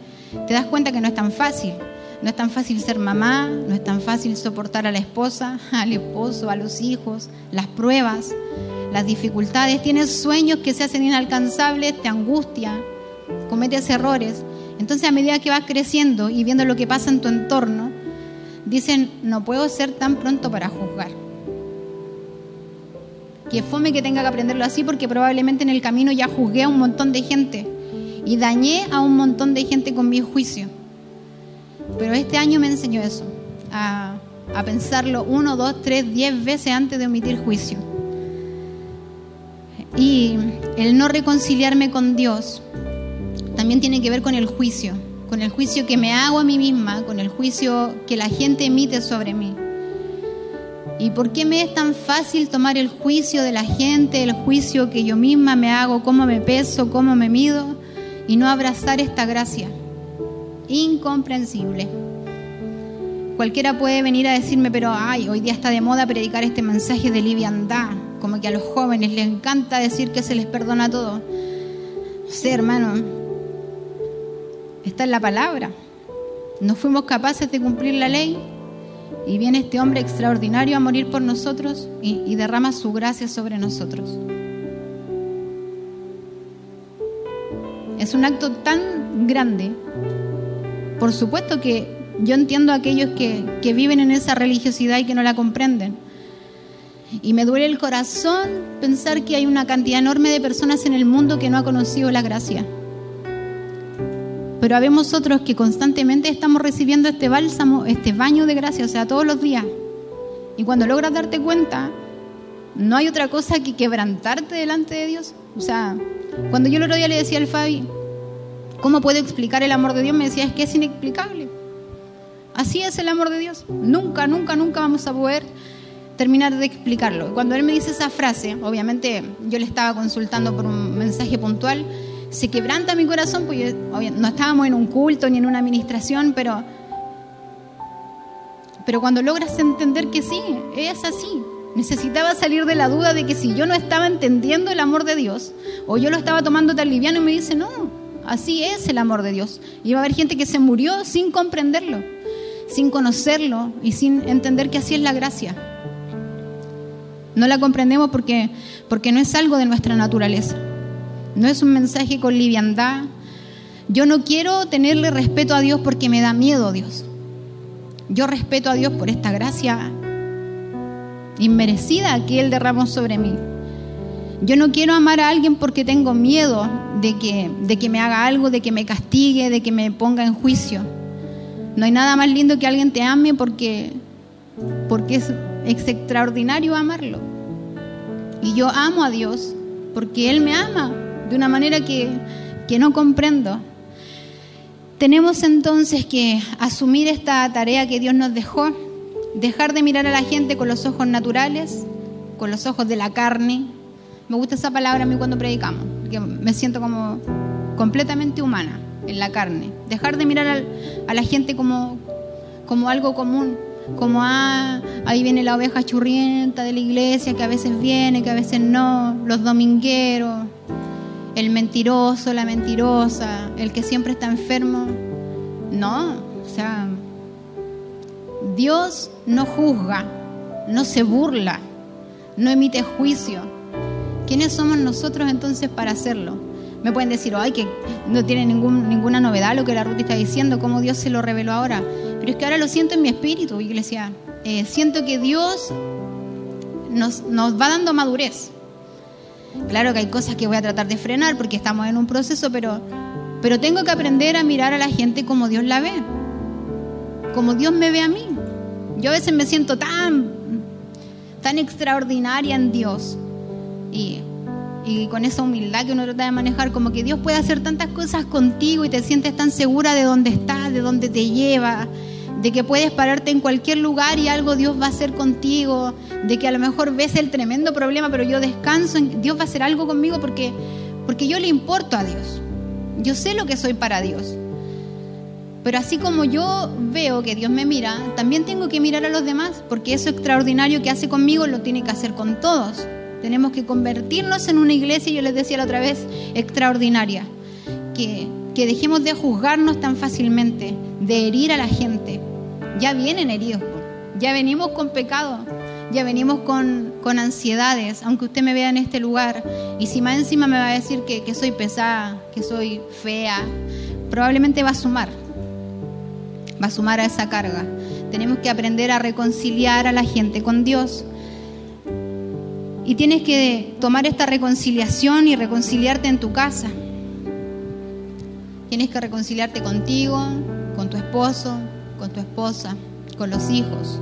te das cuenta que no es tan fácil. No es tan fácil ser mamá, no es tan fácil soportar a la esposa, al esposo, a los hijos, las pruebas, las dificultades. Tienes sueños que se hacen inalcanzables, te angustia, cometes errores. Entonces a medida que vas creciendo y viendo lo que pasa en tu entorno, dicen, no puedo ser tan pronto para juzgar. Que fome que tenga que aprenderlo así porque probablemente en el camino ya juzgué a un montón de gente y dañé a un montón de gente con mi juicio. Pero este año me enseñó eso, a, pensarlo uno, dos, tres, diez veces antes de omitir juicio. Y el no reconciliarme con Dios también tiene que ver con el juicio, con el juicio que me hago a mí misma, con el juicio que la gente emite sobre mí. ¿Y por qué me es tan fácil tomar el juicio de la gente, el juicio que yo misma me hago, cómo me peso, cómo me mido, y no abrazar esta gracia? Incomprensible. Cualquiera puede venir a decirme, pero ay, hoy día está de moda predicar este mensaje de liviandad, como que a los jóvenes les encanta decir que se les perdona todo. Sí, hermano, está en la palabra. No fuimos capaces de cumplir la ley y viene este hombre extraordinario a morir por nosotros y derrama su gracia sobre nosotros. Es un acto tan grande. Por supuesto que yo entiendo a aquellos que, que viven en esa religiosidad y que no la comprenden. Y me duele el corazón pensar que hay una cantidad enorme de personas en el mundo que no ha conocido la gracia. Pero habemos otros que constantemente estamos recibiendo este bálsamo, este baño de gracia, o sea, todos los días. Y cuando logras darte cuenta, no hay otra cosa que quebrantarte delante de Dios. O sea, cuando yo el otro día le decía al Fabi, ¿cómo puedo explicar el amor de Dios? Me decía, es que es inexplicable. Así es el amor de Dios. Nunca, nunca, nunca vamos a poder terminar de explicarlo. Cuando él me dice esa frase, obviamente yo le estaba consultando por un mensaje puntual, se quebranta mi corazón, porque no estábamos en un culto ni en una administración, pero, pero cuando logras entender que sí, es así. Necesitaba salir de la duda de que si yo no estaba entendiendo el amor de Dios, o yo lo estaba tomando tan liviano y me dice, no, así es el amor de Dios. Y va a haber gente que se murió sin comprenderlo, sin conocerlo y sin entender que así es la gracia. No la comprendemos porque, porque no es algo de nuestra naturaleza. No es un mensaje con liviandad. Yo no quiero tenerle respeto a Dios porque me da miedo Dios. Yo respeto a Dios por esta gracia inmerecida que Él derramó sobre mí. Yo no quiero amar a alguien porque tengo miedo de que, de que me haga algo, de que me castigue, de que me ponga en juicio. No hay nada más lindo que alguien te ame porque, porque es, extraordinario amarlo. Y yo amo a Dios porque Él me ama de una manera que, que no comprendo. Tenemos entonces que asumir esta tarea que Dios nos dejó, dejar de mirar a la gente con los ojos naturales, con los ojos de la carne. Me gusta esa palabra a mí cuando predicamos, porque me siento como completamente humana en la carne. Dejar de mirar a la gente como, como algo común, como ah, ahí viene la oveja churrienta de la iglesia que a veces viene, que a veces no, los domingueros, el mentiroso, la mentirosa, el que siempre está enfermo. No, o sea, Dios no juzga, no se burla, no emite juicio. ¿Quiénes somos nosotros entonces para hacerlo? Me pueden decir, ay, que no tiene ningún, ninguna novedad lo que la Ruth está diciendo, cómo Dios se lo reveló ahora. Pero es que ahora lo siento en mi espíritu, iglesia. Eh, siento que Dios nos, va dando madurez. Claro que hay cosas que voy a tratar de frenar porque estamos en un proceso, pero, pero tengo que aprender a mirar a la gente como Dios la ve, como Dios me ve a mí. Yo a veces me siento tan, tan extraordinaria en Dios. Y con esa humildad que uno trata de manejar, como que Dios puede hacer tantas cosas contigo y te sientes tan segura de dónde estás, de dónde te lleva, de que puedes pararte en cualquier lugar y algo Dios va a hacer contigo, de que a lo mejor ves el tremendo problema, pero yo descanso, Dios va a hacer algo conmigo porque, porque yo le importo a Dios. Yo sé lo que soy para Dios. Pero así como yo veo que Dios me mira, también tengo que mirar a los demás, porque eso extraordinario que hace conmigo lo tiene que hacer con todos. Tenemos que convertirnos en una iglesia, yo les decía la otra vez, extraordinaria. Que, que dejemos de juzgarnos tan fácilmente, de herir a la gente. Ya vienen heridos, ya venimos con pecado, ya venimos con, con, ansiedades, aunque usted me vea en este lugar. Y si más encima me va a decir que, que soy pesada, que soy fea, probablemente va a sumar, va a sumar a esa carga. Tenemos que aprender a reconciliar a la gente con Dios. Y tienes que tomar esta reconciliación y reconciliarte en tu casa. Tienes que reconciliarte contigo, con tu esposo, con tu esposa, con los hijos,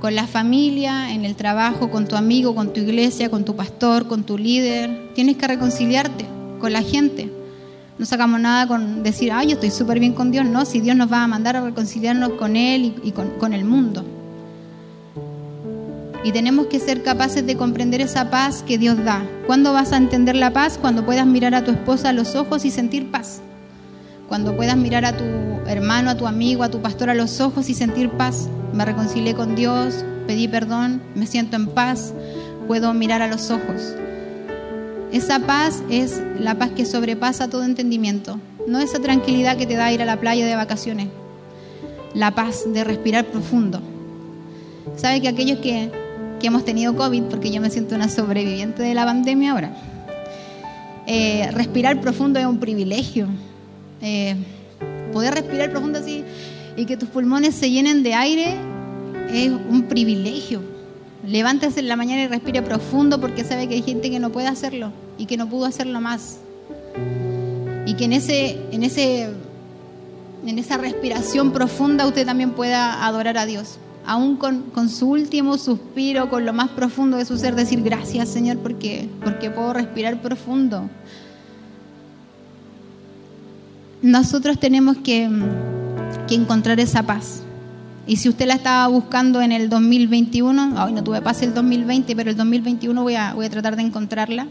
con la familia, en el trabajo, con tu amigo, con tu iglesia, con tu pastor, con tu líder. Tienes que reconciliarte con la gente. No sacamos nada con decir, ay, yo estoy súper bien con Dios. No, si Dios nos va a mandar a reconciliarnos con Él y, con, con el mundo. Y tenemos que ser capaces de comprender esa paz que Dios da. ¿Cuándo vas a entender la paz? Cuando puedas mirar a tu esposa a los ojos y sentir paz. Cuando puedas mirar a tu hermano, a tu amigo, a tu pastor a los ojos y sentir paz. Me reconcilié con Dios, pedí perdón, me siento en paz, puedo mirar a los ojos. Esa paz es la paz que sobrepasa todo entendimiento. No esa tranquilidad que te da ir a la playa de vacaciones. La paz de respirar profundo. ¿Sabe que aquellos que que hemos tenido COVID, porque yo me siento una sobreviviente de la pandemia ahora. Eh, respirar profundo es un privilegio. Eh, poder respirar profundo así y que tus pulmones se llenen de aire es un privilegio. Levántese en la mañana y respire profundo porque sabe que hay gente que no puede hacerlo y que no pudo hacerlo más. Y que en ese, en ese, en esa respiración profunda usted también pueda adorar a Dios aún con, su último suspiro, con lo más profundo de su ser, decir gracias Señor porque, porque puedo respirar profundo. Nosotros tenemos que, encontrar esa paz. Y si usted la estaba buscando en el 2021, hoy no tuve paz el 2020, pero el 2021 voy a, voy a tratar de encontrarla.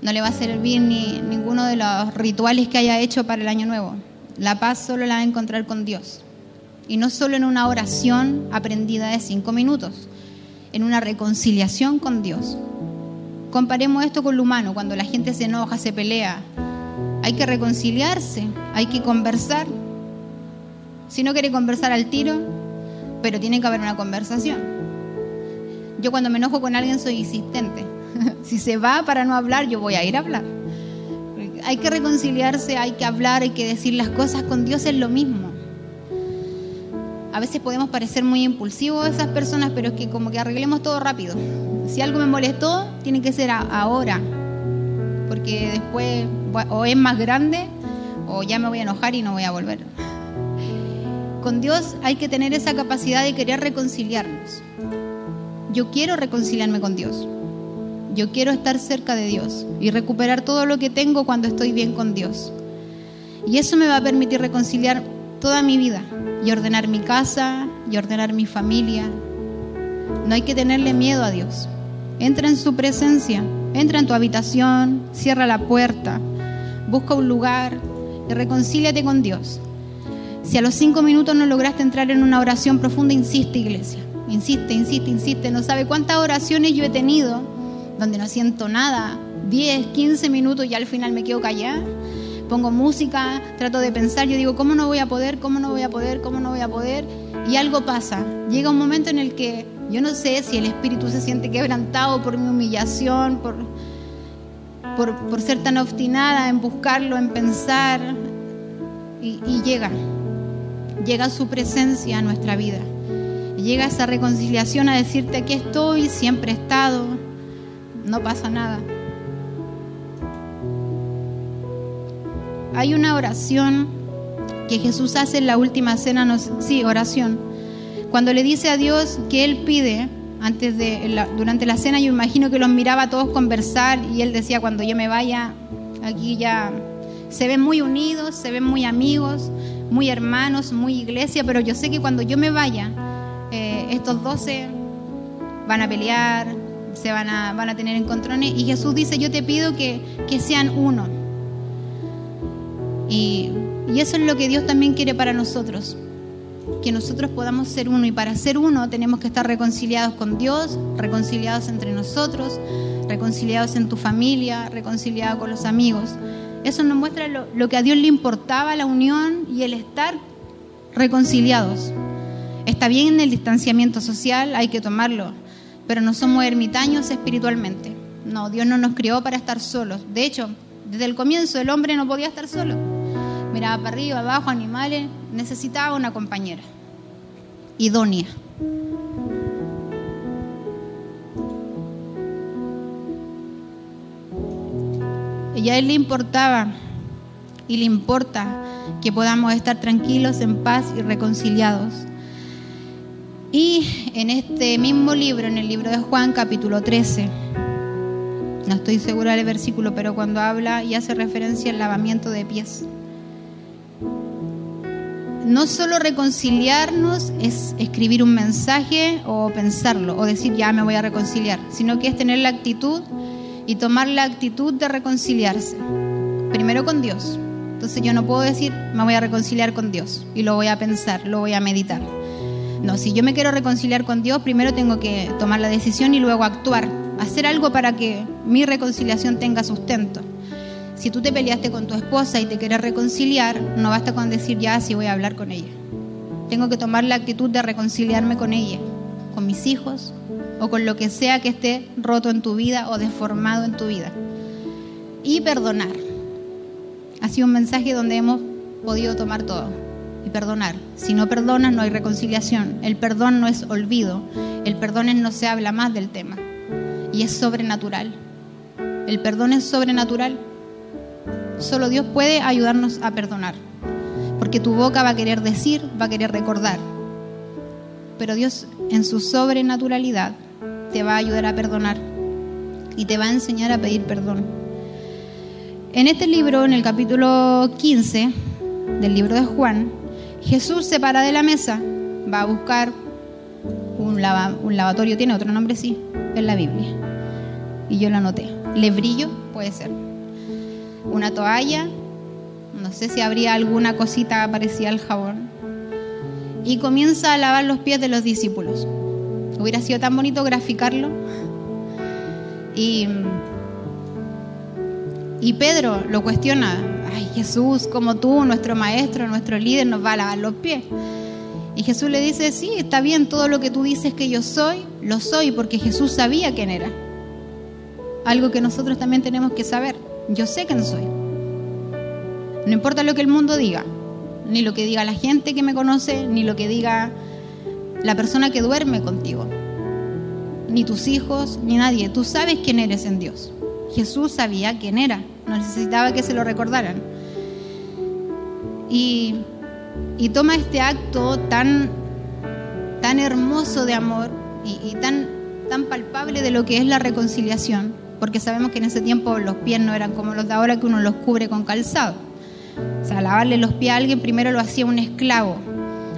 No le va a servir ni ninguno de los rituales que haya hecho para el año nuevo. La paz solo la va a encontrar con Dios. Y no solo en una oración aprendida de cinco minutos, en una reconciliación con Dios. Comparemos esto con lo humano, cuando la gente se enoja, se pelea. Hay que reconciliarse, hay que conversar. Si no quiere conversar al tiro, pero tiene que haber una conversación. Yo cuando me enojo con alguien soy insistente. si se va para no hablar, yo voy a ir a hablar. Hay que reconciliarse, hay que hablar, hay que decir las cosas con Dios es lo mismo a veces podemos parecer muy impulsivos a esas personas, pero es que como que arreglemos todo rápido. Si algo me molestó, tiene que ser ahora, porque después o es más grande o ya me voy a enojar y no voy a volver. Con Dios hay que tener esa capacidad de querer reconciliarnos. Yo quiero reconciliarme con Dios. Yo quiero estar cerca de Dios y recuperar todo lo que tengo cuando estoy bien con Dios. Y eso me va a permitir reconciliar toda mi vida y ordenar mi casa y ordenar mi familia. No hay que tenerle miedo a Dios. Entra en su presencia, entra en tu habitación, cierra la puerta, busca un lugar y reconcíliate con Dios. Si a los cinco minutos no lograste entrar en una oración profunda, insiste, iglesia. Insiste, insiste, insiste. No sabe cuántas oraciones yo he tenido donde no siento nada. 10, 15 minutos y al final me quedo callada pongo música, trato de pensar, yo digo, ¿cómo no voy a poder? ¿Cómo no voy a poder? ¿Cómo no voy a poder? Y algo pasa. Llega un momento en el que yo no sé si el espíritu se siente quebrantado por mi humillación, por... por, ser tan obstinada en buscarlo, en pensar, y, y llega, llega su presencia a nuestra vida. Llega esa reconciliación a decirte que estoy, siempre he estado, no pasa nada. Hay una oración que Jesús hace en la última cena, sí, oración. Cuando le dice a Dios que Él pide, antes de, durante la cena, yo imagino que los miraba a todos conversar y Él decía, cuando yo me vaya, aquí ya se ven muy unidos, se ven muy amigos, muy hermanos, muy iglesia, pero yo sé que cuando yo me vaya, eh, estos doce van a pelear, se van a, van a tener encontrones y Jesús dice, yo te pido que, que sean uno. Y, y eso es lo que Dios también quiere para nosotros, que nosotros podamos ser uno. Y para ser uno tenemos que estar reconciliados con Dios, reconciliados entre nosotros, reconciliados en tu familia, reconciliados con los amigos. Eso nos muestra lo, lo que a Dios le importaba, la unión y el estar reconciliados. Está bien en el distanciamiento social, hay que tomarlo, pero no somos ermitaños espiritualmente. No, Dios no nos crió para estar solos. De hecho, desde el comienzo el hombre no podía estar solo miraba para arriba, abajo, animales, necesitaba una compañera idónea. Y a él le importaba y le importa que podamos estar tranquilos, en paz y reconciliados. Y en este mismo libro, en el libro de Juan, capítulo 13, no estoy segura del versículo, pero cuando habla y hace referencia al lavamiento de pies no solo reconciliarnos es escribir un mensaje o pensarlo o decir ya me voy a reconciliar, sino que es tener la actitud y tomar la actitud de reconciliarse. Primero con Dios. Entonces yo no puedo decir me voy a reconciliar con Dios y lo voy a pensar, lo voy a meditar. No, si yo me quiero reconciliar con Dios, primero tengo que tomar la decisión y luego actuar, hacer algo para que mi reconciliación tenga sustento. Si tú te peleaste con tu esposa y te quieres reconciliar, no basta con decir ya si voy a hablar con ella. Tengo que tomar la actitud de reconciliarme con ella, con mis hijos o con lo que sea que esté roto en tu vida o deformado en tu vida. Y perdonar. Ha sido un mensaje donde hemos podido tomar todo y perdonar. Si no perdonas no hay reconciliación. El perdón no es olvido. El perdón es no se habla más del tema. Y es sobrenatural. El perdón es sobrenatural Solo Dios puede ayudarnos a perdonar. Porque tu boca va a querer decir, va a querer recordar. Pero Dios en su sobrenaturalidad te va a ayudar a perdonar y te va a enseñar a pedir perdón. En este libro, en el capítulo 15 del libro de Juan, Jesús se para de la mesa, va a buscar un, un lavatorio, tiene otro nombre, sí, en la Biblia. Y yo lo anoté. Lebrillo puede ser una toalla, no sé si habría alguna cosita parecida al jabón, y comienza a lavar los pies de los discípulos. Hubiera sido tan bonito graficarlo. Y, y Pedro lo cuestiona, ay Jesús, como tú, nuestro maestro, nuestro líder, nos va a lavar los pies. Y Jesús le dice, sí, está bien, todo lo que tú dices que yo soy, lo soy, porque Jesús sabía quién era. Algo que nosotros también tenemos que saber. Yo sé quién soy. No importa lo que el mundo diga, ni lo que diga la gente que me conoce, ni lo que diga la persona que duerme contigo, ni tus hijos, ni nadie. Tú sabes quién eres en Dios. Jesús sabía quién era, no necesitaba que se lo recordaran. Y, toma este acto tan, tan hermoso de amor y, y tan, tan palpable de lo que es la reconciliación porque sabemos que en ese tiempo los pies no eran como los de ahora que uno los cubre con calzado. O sea, lavarle los pies a alguien primero lo hacía un esclavo.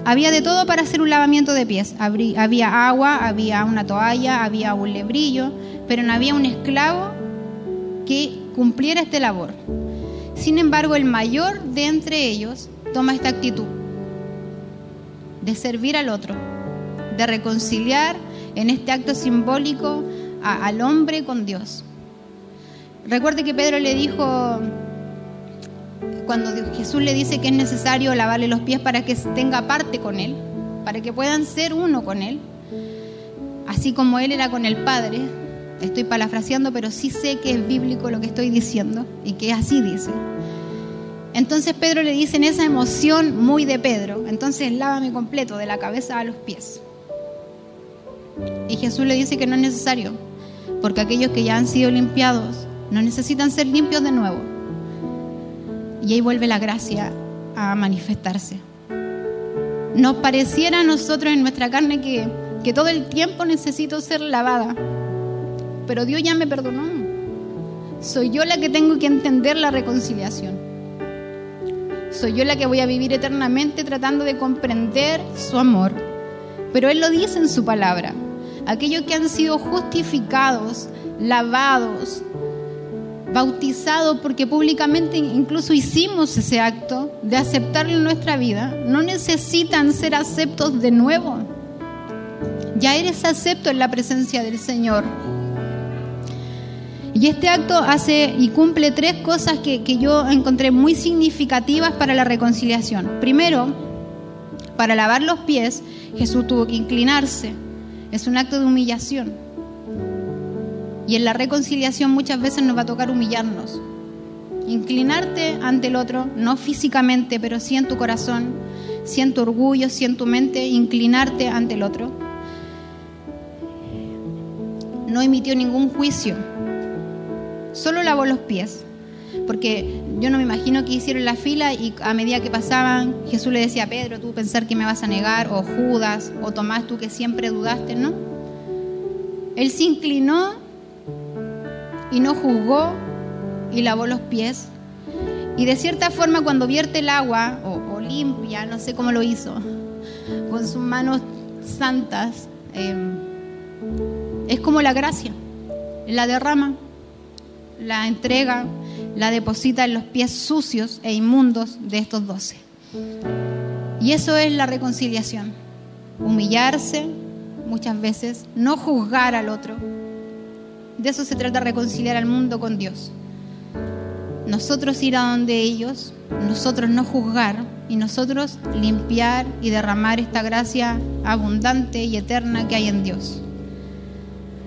Había de todo para hacer un lavamiento de pies. Había agua, había una toalla, había un lebrillo, pero no había un esclavo que cumpliera esta labor. Sin embargo, el mayor de entre ellos toma esta actitud de servir al otro, de reconciliar en este acto simbólico al hombre con Dios. Recuerde que Pedro le dijo, cuando Jesús le dice que es necesario lavarle los pies para que tenga parte con Él, para que puedan ser uno con Él, así como Él era con el Padre, Estoy parafraseando, pero sí sé que es bíblico lo que estoy diciendo y que así dice. Entonces Pedro le dice en esa emoción muy de Pedro, entonces lávame completo de la cabeza a los pies. Y Jesús le dice que no es necesario, porque aquellos que ya han sido limpiados no necesitan ser limpios de nuevo. Y ahí vuelve la gracia a manifestarse. Nos pareciera a nosotros en nuestra carne que, que todo el tiempo necesito ser lavada, pero Dios ya me perdonó. Soy yo la que tengo que entender la reconciliación. Soy yo la que voy a vivir eternamente tratando de comprender su amor. Pero Él lo dice en su palabra. Aquellos que han sido justificados, lavados, bautizados, porque públicamente incluso hicimos ese acto de aceptarlo en nuestra vida, no necesitan ser aceptos de nuevo. Ya eres acepto en la presencia del Señor. Y este acto hace y cumple tres cosas que, yo encontré muy significativas para la reconciliación. Primero, para lavar los pies, Jesús tuvo que inclinarse. Es un acto de humillación. Y en la reconciliación muchas veces nos va a tocar humillarnos. Inclinarte ante el otro, no físicamente, pero sí en tu corazón, sí en tu orgullo, sí en tu mente, inclinarte ante el otro. No emitió ningún juicio, solo lavó los pies. Porque yo no me imagino que hicieron la fila y a medida que pasaban, Jesús le decía a Pedro, tú pensar que me vas a negar, o Judas, o Tomás, tú que siempre dudaste, ¿no? Él se inclinó y no juzgó y lavó los pies. Y de cierta forma cuando vierte el agua, o, limpia, no sé cómo lo hizo, con sus manos santas, em, es como la gracia, la derrama la entrega, la deposita en los pies sucios e inmundos de estos doce. Y eso es la reconciliación. Humillarse muchas veces, no juzgar al otro. De eso se trata reconciliar al mundo con Dios. Nosotros ir a donde ellos, nosotros no juzgar y nosotros limpiar y derramar esta gracia abundante y eterna que hay en Dios.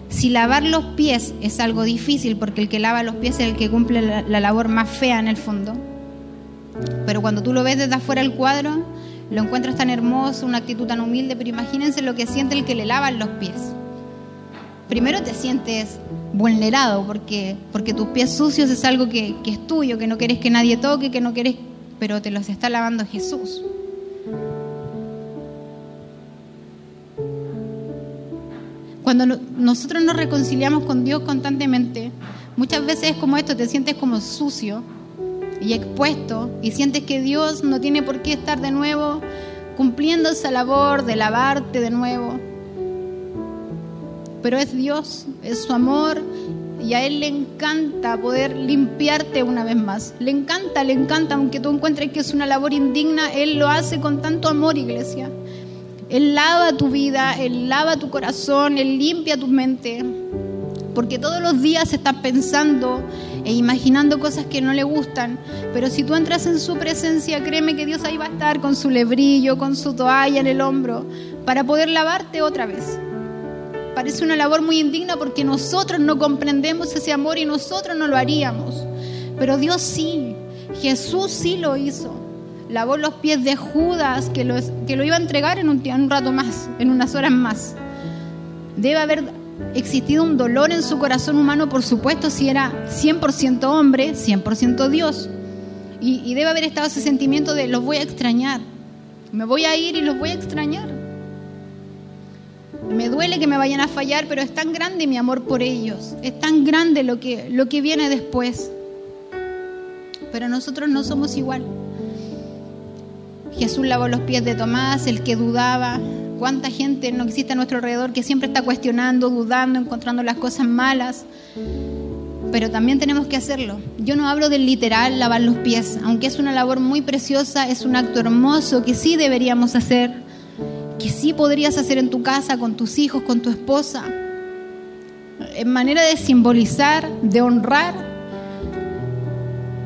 Si lavar los pies es algo difícil, porque el que lava los pies es el que cumple la, labor más fea en el fondo, pero cuando tú lo ves desde afuera del cuadro, lo encuentras tan hermoso, una actitud tan humilde, pero imagínense lo que siente el que le lava los pies. Primero te sientes vulnerado porque, porque tus pies sucios es algo que, que es tuyo, que no quieres que nadie toque, que no quieres, pero te los está lavando Jesús. Cuando nosotros nos reconciliamos con Dios constantemente, muchas veces es como esto, te sientes como sucio y expuesto y sientes que Dios no tiene por qué estar de nuevo cumpliendo esa labor de lavarte de nuevo. Pero es Dios, es su amor y a Él le encanta poder limpiarte una vez más. Le encanta, le encanta, aunque tú encuentres que es una labor indigna, Él lo hace con tanto amor, iglesia. Él lava tu vida, Él lava tu corazón, Él limpia tu mente. Porque todos los días estás pensando e imaginando cosas que no le gustan. Pero si tú entras en su presencia, créeme que Dios ahí va a estar con su lebrillo, con su toalla en el hombro, para poder lavarte otra vez. Parece una labor muy indigna porque nosotros no comprendemos ese amor y nosotros no lo haríamos. Pero Dios sí, Jesús sí lo hizo lavó los pies de Judas, que lo, iba a entregar en un, rato más, en unas horas más. Debe haber existido un dolor en su corazón humano, por supuesto, si era 100% hombre, 100% Dios. Y, debe haber estado ese sentimiento de los voy a extrañar. Me voy a ir y los voy a extrañar. Me duele que me vayan a fallar, pero es tan grande mi amor por ellos. Es tan grande lo que, lo que viene después. Pero nosotros no somos igual. Jesús lavó los pies de Tomás, el que dudaba. ¿Cuánta gente no existe a nuestro alrededor que siempre está cuestionando, dudando, encontrando las cosas malas? Pero también tenemos que hacerlo. Yo no hablo del literal lavar los pies, aunque es una labor muy preciosa, es un acto hermoso que sí deberíamos hacer, que sí podrías hacer en tu casa, con tus hijos, con tu esposa, en manera de simbolizar, de honrar.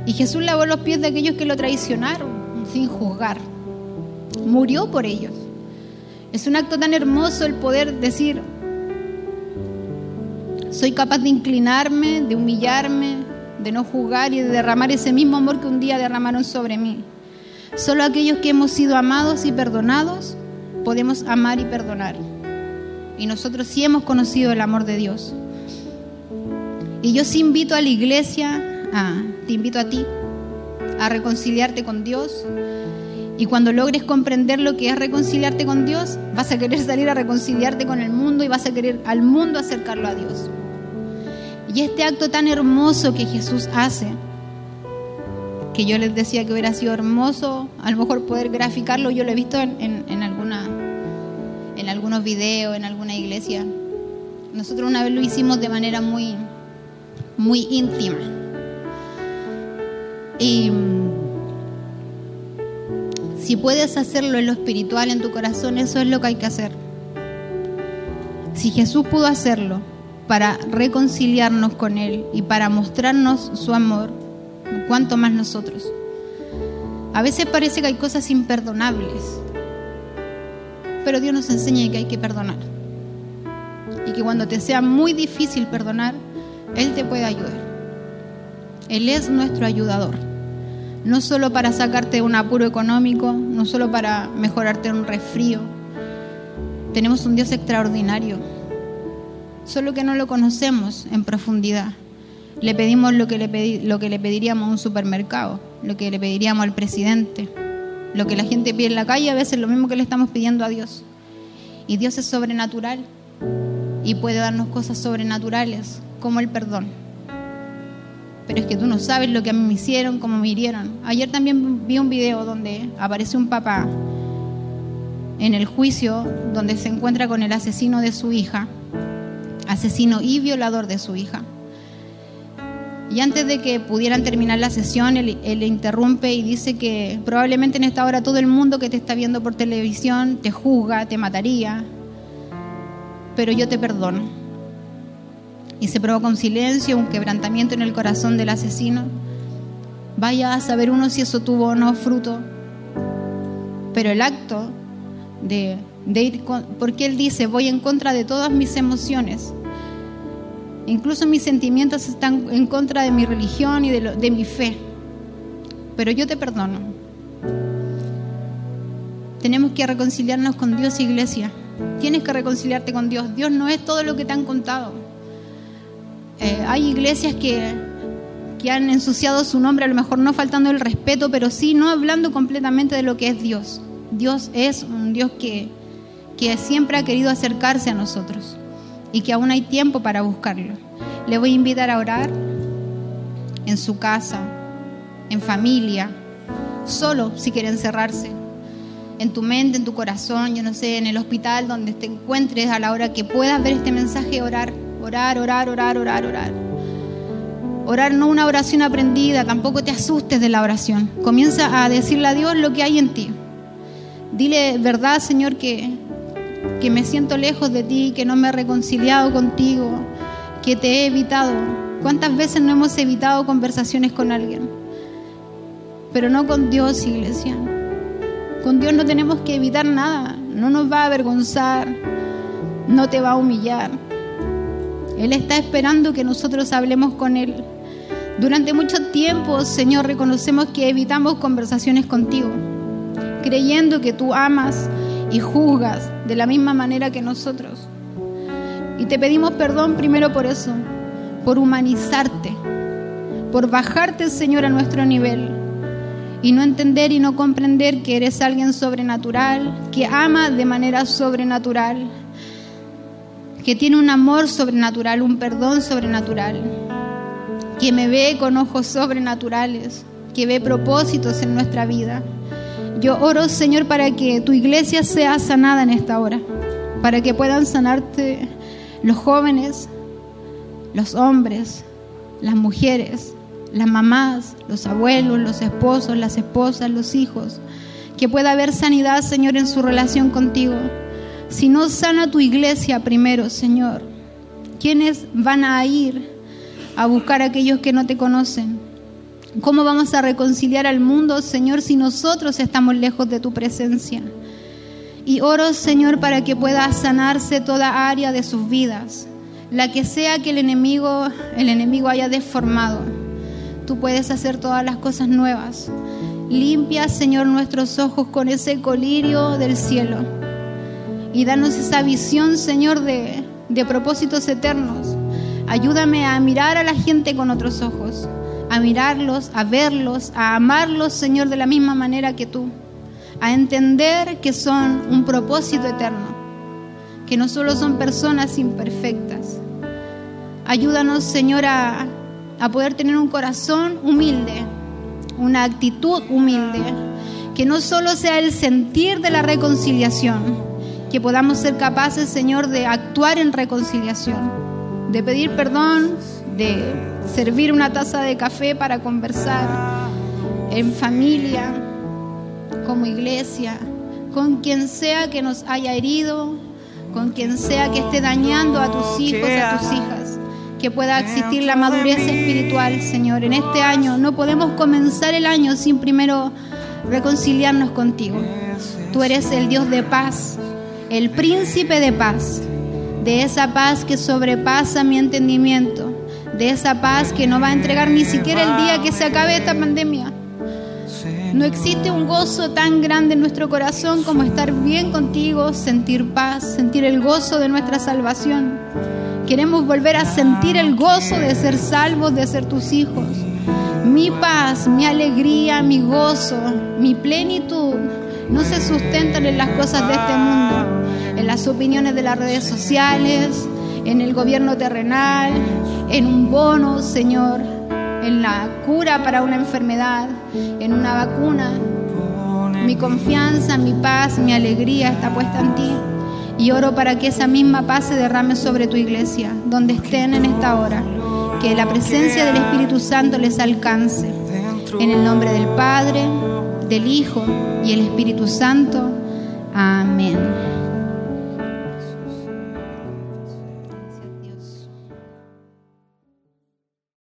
Y Jesús lavó los pies de aquellos que lo traicionaron, sin juzgar murió por ellos. Es un acto tan hermoso el poder decir, Soy capaz de inclinarme, de humillarme, de no juzgar y de derramar ese mismo amor que un día derramaron sobre mí. Solo aquellos que hemos sido amados y perdonados podemos amar y perdonar. Y nosotros sí hemos conocido el amor de Dios. Y yo sí invito a la iglesia, te invito a ti, a reconciliarte con Dios. Y cuando logres comprender lo que es reconciliarte con Dios, vas a querer salir a reconciliarte con el mundo y vas a querer al mundo acercarlo a Dios. Y este acto tan hermoso que Jesús hace, que yo les decía que hubiera sido hermoso, a lo mejor poder graficarlo, yo lo he visto en, en, alguna, en algunos videos, en alguna iglesia. Nosotros una vez lo hicimos de manera muy, muy íntima. Y si puedes hacerlo en lo espiritual, en tu corazón, eso es lo que hay que hacer. Si Jesús pudo hacerlo para reconciliarnos con Él y para mostrarnos su amor, ¿cuánto más nosotros? A veces parece que hay cosas imperdonables, pero Dios nos enseña que hay que perdonar. Y que cuando te sea muy difícil perdonar, Él te puede ayudar. Él es nuestro ayudador. No solo para sacarte de un apuro económico, no solo para mejorarte un resfrío. Tenemos un Dios extraordinario. Solo que no lo conocemos en profundidad. Le pedimos lo que le, lo que le pediríamos a un supermercado, lo que le pediríamos al presidente, lo que la gente pide en la calle, a veces lo mismo que le estamos pidiendo a Dios. Y Dios es sobrenatural y puede darnos cosas sobrenaturales, como el perdón pero es que tú no sabes lo que a mí me hicieron, cómo me hirieron. Ayer también vi un video donde aparece un papá en el juicio donde se encuentra con el asesino de su hija, asesino y violador de su hija. Y antes de que pudieran terminar la sesión, él, él, interrumpe y dice que probablemente en esta hora todo el mundo que te está viendo por televisión te juzga, te mataría, pero yo te perdono. Y se provoca un silencio, un quebrantamiento en el corazón del asesino, vaya a saber uno si eso tuvo o no fruto. Pero el acto de, ir, porque él dice, voy en contra de todas mis emociones, incluso mis sentimientos están en contra de mi religión y de, mi fe, pero yo te perdono. Tenemos que reconciliarnos con Dios, iglesia. Tienes que reconciliarte con Dios. Dios no es todo lo que te han contado. Eh, hay iglesias que, que han ensuciado su nombre, a lo mejor no faltando el respeto, pero sí no hablando completamente de lo que es Dios. Dios es un Dios que, que siempre ha querido acercarse a nosotros y que aún hay tiempo para buscarlo. Le voy a invitar a orar en su casa, en familia, solo si quiere encerrarse, en tu mente, en tu corazón, yo no sé, en el hospital donde te encuentres a la hora que puedas ver este mensaje, orar Orar, orar, orar, orar, orar. Orar no una oración aprendida, tampoco te asustes de la oración. Comienza a decirle a Dios lo que hay en ti. Dile, verdad, Señor, que, que me siento lejos de ti, que no me he reconciliado contigo, que te he evitado. ¿Cuántas veces no hemos evitado conversaciones con alguien? Pero no con Dios, iglesia. Con Dios no tenemos que evitar nada. No nos va a avergonzar, no te va a humillar. Él está esperando que nosotros hablemos con Él. Durante mucho tiempo, Señor, reconocemos que evitamos conversaciones contigo, creyendo que tú amas y juzgas de la misma manera que nosotros. Y te pedimos perdón primero por eso, por humanizarte, por bajarte, Señor, a nuestro nivel y no entender y no comprender que eres alguien sobrenatural, que ama de manera sobrenatural que tiene un amor sobrenatural, un perdón sobrenatural, que me ve con ojos sobrenaturales, que ve propósitos en nuestra vida. Yo oro, Señor, para que tu iglesia sea sanada en esta hora, para que puedan sanarte los jóvenes, los hombres, las mujeres, las mamás, los abuelos, los esposos, las esposas, los hijos, que pueda haber sanidad, Señor, en su relación contigo si no sana tu iglesia primero, Señor, ¿quiénes van a ir a buscar a aquellos que no te conocen? ¿Cómo vamos a reconciliar al mundo, Señor, si nosotros estamos lejos de tu presencia? Y oro, Señor, para que pueda sanarse toda área de sus vidas. la que sea que el enemigo, el enemigo haya deformado. Tú puedes hacer todas las cosas nuevas. Limpia, Señor, nuestros ojos con ese colirio del cielo. Y danos esa visión, Señor, de, de propósitos eternos. Ayúdame a mirar a la gente con otros ojos, a mirarlos, a verlos, a amarlos, Señor, de la misma manera que tú, a entender que son un propósito eterno, que no solo son personas imperfectas. Ayúdanos, Señor, a, a poder tener un corazón humilde, una actitud humilde, que no solo sea el sentir de la reconciliación, que podamos ser capaces, Señor, de actuar en reconciliación, de pedir perdón, de servir una taza de café para conversar en familia, como iglesia, con quien sea que nos haya herido, con quien sea que esté dañando a tus hijos, a tus hijas que pueda existir la madurez espiritual, Señor. En este año no podemos comenzar el año sin primero reconciliarnos contigo. Tú eres el Dios de paz, el príncipe de paz, de esa paz que sobrepasa mi entendimiento, de esa paz que no va a entregar ni siquiera el día que se acabe esta pandemia. No existe un gozo tan grande en nuestro corazón como estar bien contigo, sentir paz, sentir el gozo de nuestra salvación. Queremos volver a sentir el gozo de ser salvos, de ser tus hijos. Mi paz, mi alegría, mi gozo, mi plenitud no se sustentan en las cosas de este mundo, en las opiniones de las redes sociales, en el gobierno terrenal, en un bono, Señor, en la cura para una enfermedad, en una vacuna. Mi confianza, mi paz, mi alegría está puesta en ti. Y oro para que esa misma paz se derrame sobre tu iglesia, donde estén en esta hora. Que la presencia del Espíritu Santo les alcance. En el nombre del Padre, del Hijo y el Espíritu Santo. Amén.